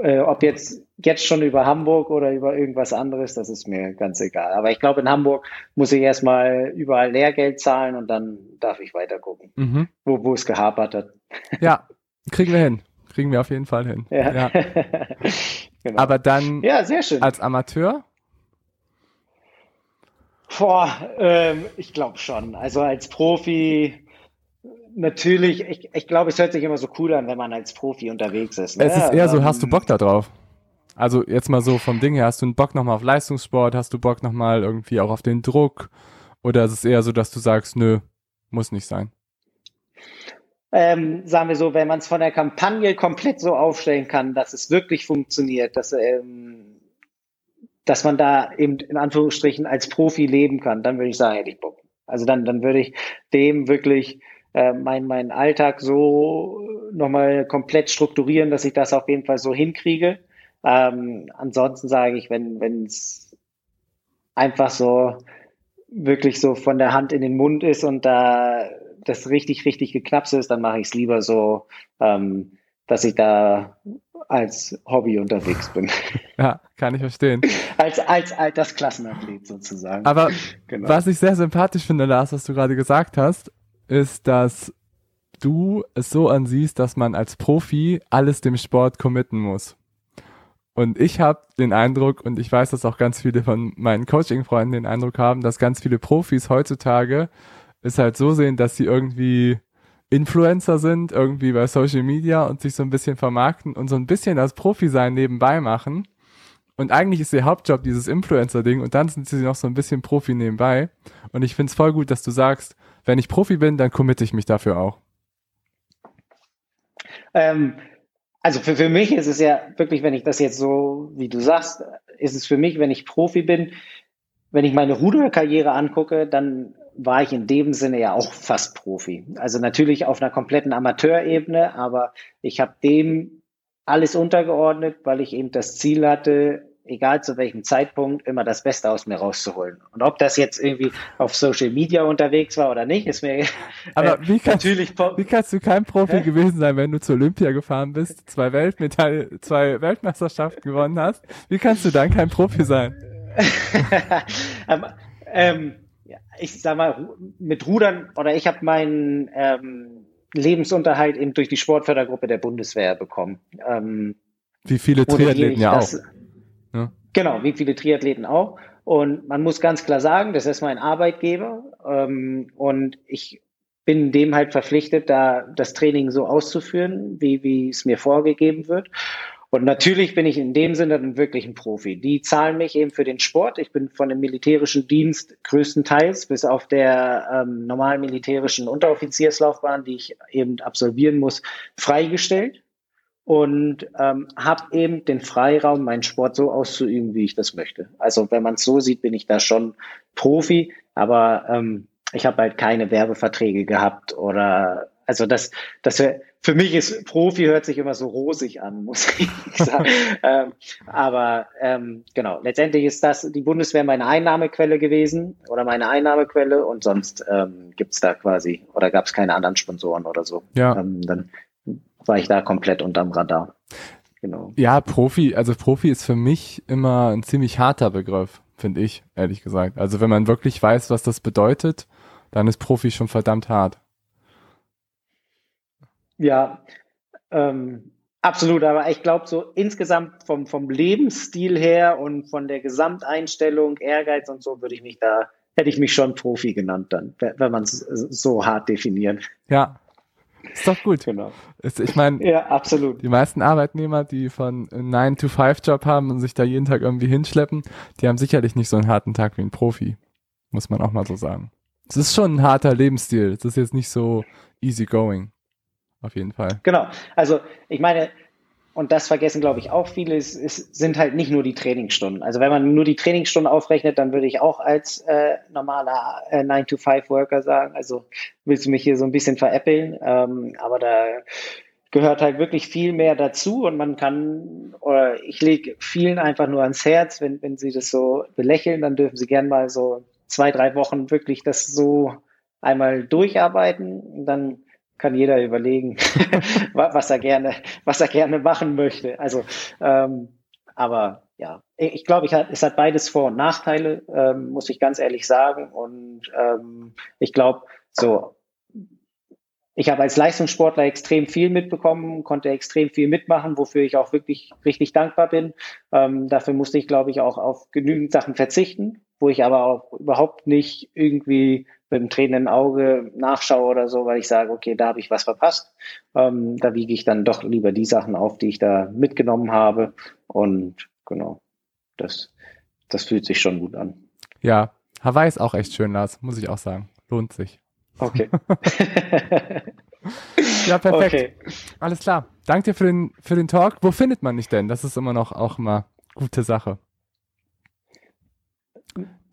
Äh, ob jetzt, jetzt schon über Hamburg oder über irgendwas anderes, das ist mir ganz egal. Aber ich glaube, in Hamburg muss ich erstmal überall Lehrgeld zahlen und dann darf ich weiter gucken, mhm. wo, wo es gehapert hat. [laughs] Ja, kriegen wir hin. Kriegen wir auf jeden Fall hin. Ja. ja. [laughs] genau. Aber dann ja, sehr schön. als Amateur? Boah, ähm, ich glaube schon. Also als Profi natürlich, ich, ich glaube, es hört sich immer so cool an, wenn man als Profi unterwegs ist. Ne? Es ist eher so, ähm, hast du Bock da drauf? Also jetzt mal so vom Ding her, hast du einen Bock nochmal auf Leistungssport, hast du Bock nochmal irgendwie auch auf den Druck? Oder ist es eher so, dass du sagst, nö, muss nicht sein? Ähm, sagen wir so, wenn man es von der Kampagne komplett so aufstellen kann, dass es wirklich funktioniert, dass, ähm, dass man da eben in Anführungsstrichen als Profi leben kann, dann würde ich sagen, hätte ich Bock. Also dann, dann würde ich dem wirklich äh, mein, meinen Alltag so nochmal komplett strukturieren, dass ich das auf jeden Fall so hinkriege. Ähm, ansonsten sage ich, wenn wenn es einfach so wirklich so von der Hand in den Mund ist und da das richtig, richtig geknapst ist, dann mache ich es lieber so, ähm, dass ich da als Hobby unterwegs bin. [laughs] Ja, kann ich verstehen. als, als Altersklassenathlet sozusagen. Aber genau. was ich sehr sympathisch finde, Lars, was du gerade gesagt hast, ist, dass du es so ansiehst, dass man als Profi alles dem Sport committen muss. Und ich habe den Eindruck, und ich weiß, dass auch ganz viele von meinen Coaching-Freunden den Eindruck haben, dass ganz viele Profis heutzutage es halt so sehen, dass sie irgendwie Influencer sind, irgendwie bei Social Media und sich so ein bisschen vermarkten und so ein bisschen das Profi-Sein nebenbei machen. Und eigentlich ist ihr Hauptjob dieses Influencer-Ding und dann sind sie noch so ein bisschen Profi nebenbei. Und ich finde es voll gut, dass du sagst, wenn ich Profi bin, dann committe ich mich dafür auch. Ähm, also für, für mich ist es ja wirklich, wenn ich das jetzt so, wie du sagst, ist es für mich, wenn ich Profi bin, wenn ich meine Ruderkarriere angucke, dann war ich in dem Sinne ja auch fast Profi. Also natürlich auf einer kompletten Amateurebene, aber ich habe dem alles untergeordnet, weil ich eben das Ziel hatte, egal zu welchem Zeitpunkt, immer das Beste aus mir rauszuholen. Und ob das jetzt irgendwie auf Social Media unterwegs war oder nicht, ist mir Aber äh, wie, kannst, natürlich wie kannst du kein Profi Hä? gewesen sein, wenn du zur Olympia gefahren bist, zwei Weltmedaillen, zwei Weltmeisterschaften gewonnen hast? Wie kannst du dann kein Profi sein? [laughs] ähm, ähm, ich sag mal, mit Rudern oder ich habe meinen ähm, Lebensunterhalt eben durch die Sportfördergruppe der Bundeswehr bekommen. Ähm, wie viele Triathleten ja auch. Ja. Genau, wie viele Triathleten auch. Und man muss ganz klar sagen, das ist mein Arbeitgeber. Ähm, und ich bin dem halt verpflichtet, da das Training so auszuführen, wie, wie es mir vorgegeben wird. Und natürlich bin ich in dem Sinne dann wirklich ein Profi. Die zahlen mich eben für den Sport. Ich bin von dem militärischen Dienst größtenteils bis auf der ähm, normalen militärischen Unteroffizierslaufbahn, die ich eben absolvieren muss, freigestellt und ähm, habe eben den Freiraum, meinen Sport so auszuüben, wie ich das möchte. Also wenn man es so sieht, bin ich da schon Profi, aber ähm, ich habe halt keine Werbeverträge gehabt oder also das, das für mich ist Profi hört sich immer so rosig an, [laughs] muss ich sagen. [laughs] ähm, aber ähm, genau, letztendlich ist das die Bundeswehr meine Einnahmequelle gewesen oder meine Einnahmequelle und sonst ähm, gibt da quasi oder gab es keine anderen Sponsoren oder so. Ja. Ähm, dann war ich da komplett unterm Radar. Genau. Ja, Profi, also Profi ist für mich immer ein ziemlich harter Begriff, finde ich, ehrlich gesagt. Also wenn man wirklich weiß, was das bedeutet, dann ist Profi schon verdammt hart. Ja, ähm, absolut. Aber ich glaube, so insgesamt vom, vom Lebensstil her und von der Gesamteinstellung, Ehrgeiz und so, würde ich mich da, hätte ich mich schon Profi genannt dann, wenn man es so hart definiert. Ja. Ist doch gut. Genau. Ich meine, ja, absolut. Die meisten Arbeitnehmer, die von 9-to-5-Job haben und sich da jeden Tag irgendwie hinschleppen, die haben sicherlich nicht so einen harten Tag wie ein Profi. Muss man auch mal so sagen. Es ist schon ein harter Lebensstil. Es ist jetzt nicht so easy going auf jeden Fall. Genau. Also ich meine, und das vergessen, glaube ich, auch viele, es, es, sind halt nicht nur die Trainingsstunden. Also wenn man nur die Trainingsstunden aufrechnet, dann würde ich auch als äh, normaler äh, 9-to-5-Worker sagen, also willst du mich hier so ein bisschen veräppeln, ähm, aber da gehört halt wirklich viel mehr dazu und man kann, oder ich lege vielen einfach nur ans Herz, wenn, wenn sie das so belächeln, dann dürfen sie gern mal so zwei, drei Wochen wirklich das so einmal durcharbeiten. Und dann kann jeder überlegen, [laughs] [laughs] was er gerne, was er gerne machen möchte. Also, ähm, aber ja, ich glaube, ich hat, es hat beides Vor- und Nachteile, ähm, muss ich ganz ehrlich sagen. Und ähm, ich glaube, so, ich habe als Leistungssportler extrem viel mitbekommen, konnte extrem viel mitmachen, wofür ich auch wirklich richtig dankbar bin. Ähm, dafür musste ich, glaube ich, auch auf genügend Sachen verzichten, wo ich aber auch überhaupt nicht irgendwie mit dem tränenden Auge nachschaue oder so, weil ich sage, okay, da habe ich was verpasst. Ähm, da wiege ich dann doch lieber die Sachen auf, die ich da mitgenommen habe. Und genau, das, das fühlt sich schon gut an. Ja, Hawaii ist auch echt schön, Lars, muss ich auch sagen. Lohnt sich. Okay. [laughs] ja, perfekt. Okay. Alles klar. Danke dir für den, für den Talk. Wo findet man dich denn? Das ist immer noch auch immer gute Sache.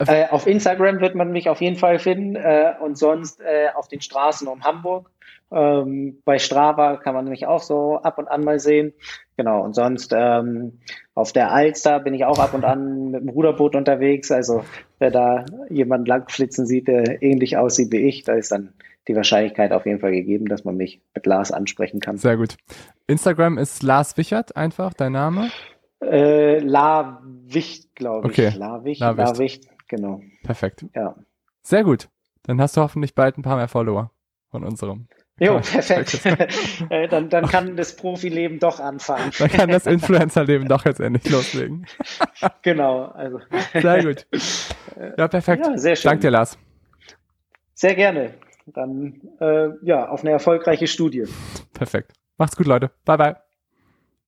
Äh, auf Instagram wird man mich auf jeden Fall finden äh, und sonst äh, auf den Straßen um Hamburg. Ähm, bei Strava kann man mich auch so ab und an mal sehen. Genau, und sonst ähm, auf der Alster bin ich auch ab und an mit dem Ruderboot unterwegs. Also wer da jemand langflitzen sieht, der ähnlich aussieht wie ich, da ist dann die Wahrscheinlichkeit auf jeden Fall gegeben, dass man mich mit Lars ansprechen kann. Sehr gut. Instagram ist Lars Wichert einfach, dein Name? Äh, La Wicht, glaube ich. Okay. La Wicht, La Wicht. La Wicht. Genau. Perfekt. Ja. Sehr gut. Dann hast du hoffentlich bald ein paar mehr Follower von unserem. Jo, [laughs] perfekt. [laughs] Äh, dann, dann kann das Profileben doch anfangen. Dann kann das Influencerleben doch jetzt endlich loslegen. [laughs] genau, also. Sehr gut. Ja, perfekt. Ja, sehr schön. Danke dir, Lars. Sehr gerne. Dann, äh, ja, auf eine erfolgreiche Studie. Perfekt. Macht's gut, Leute. Bye, bye.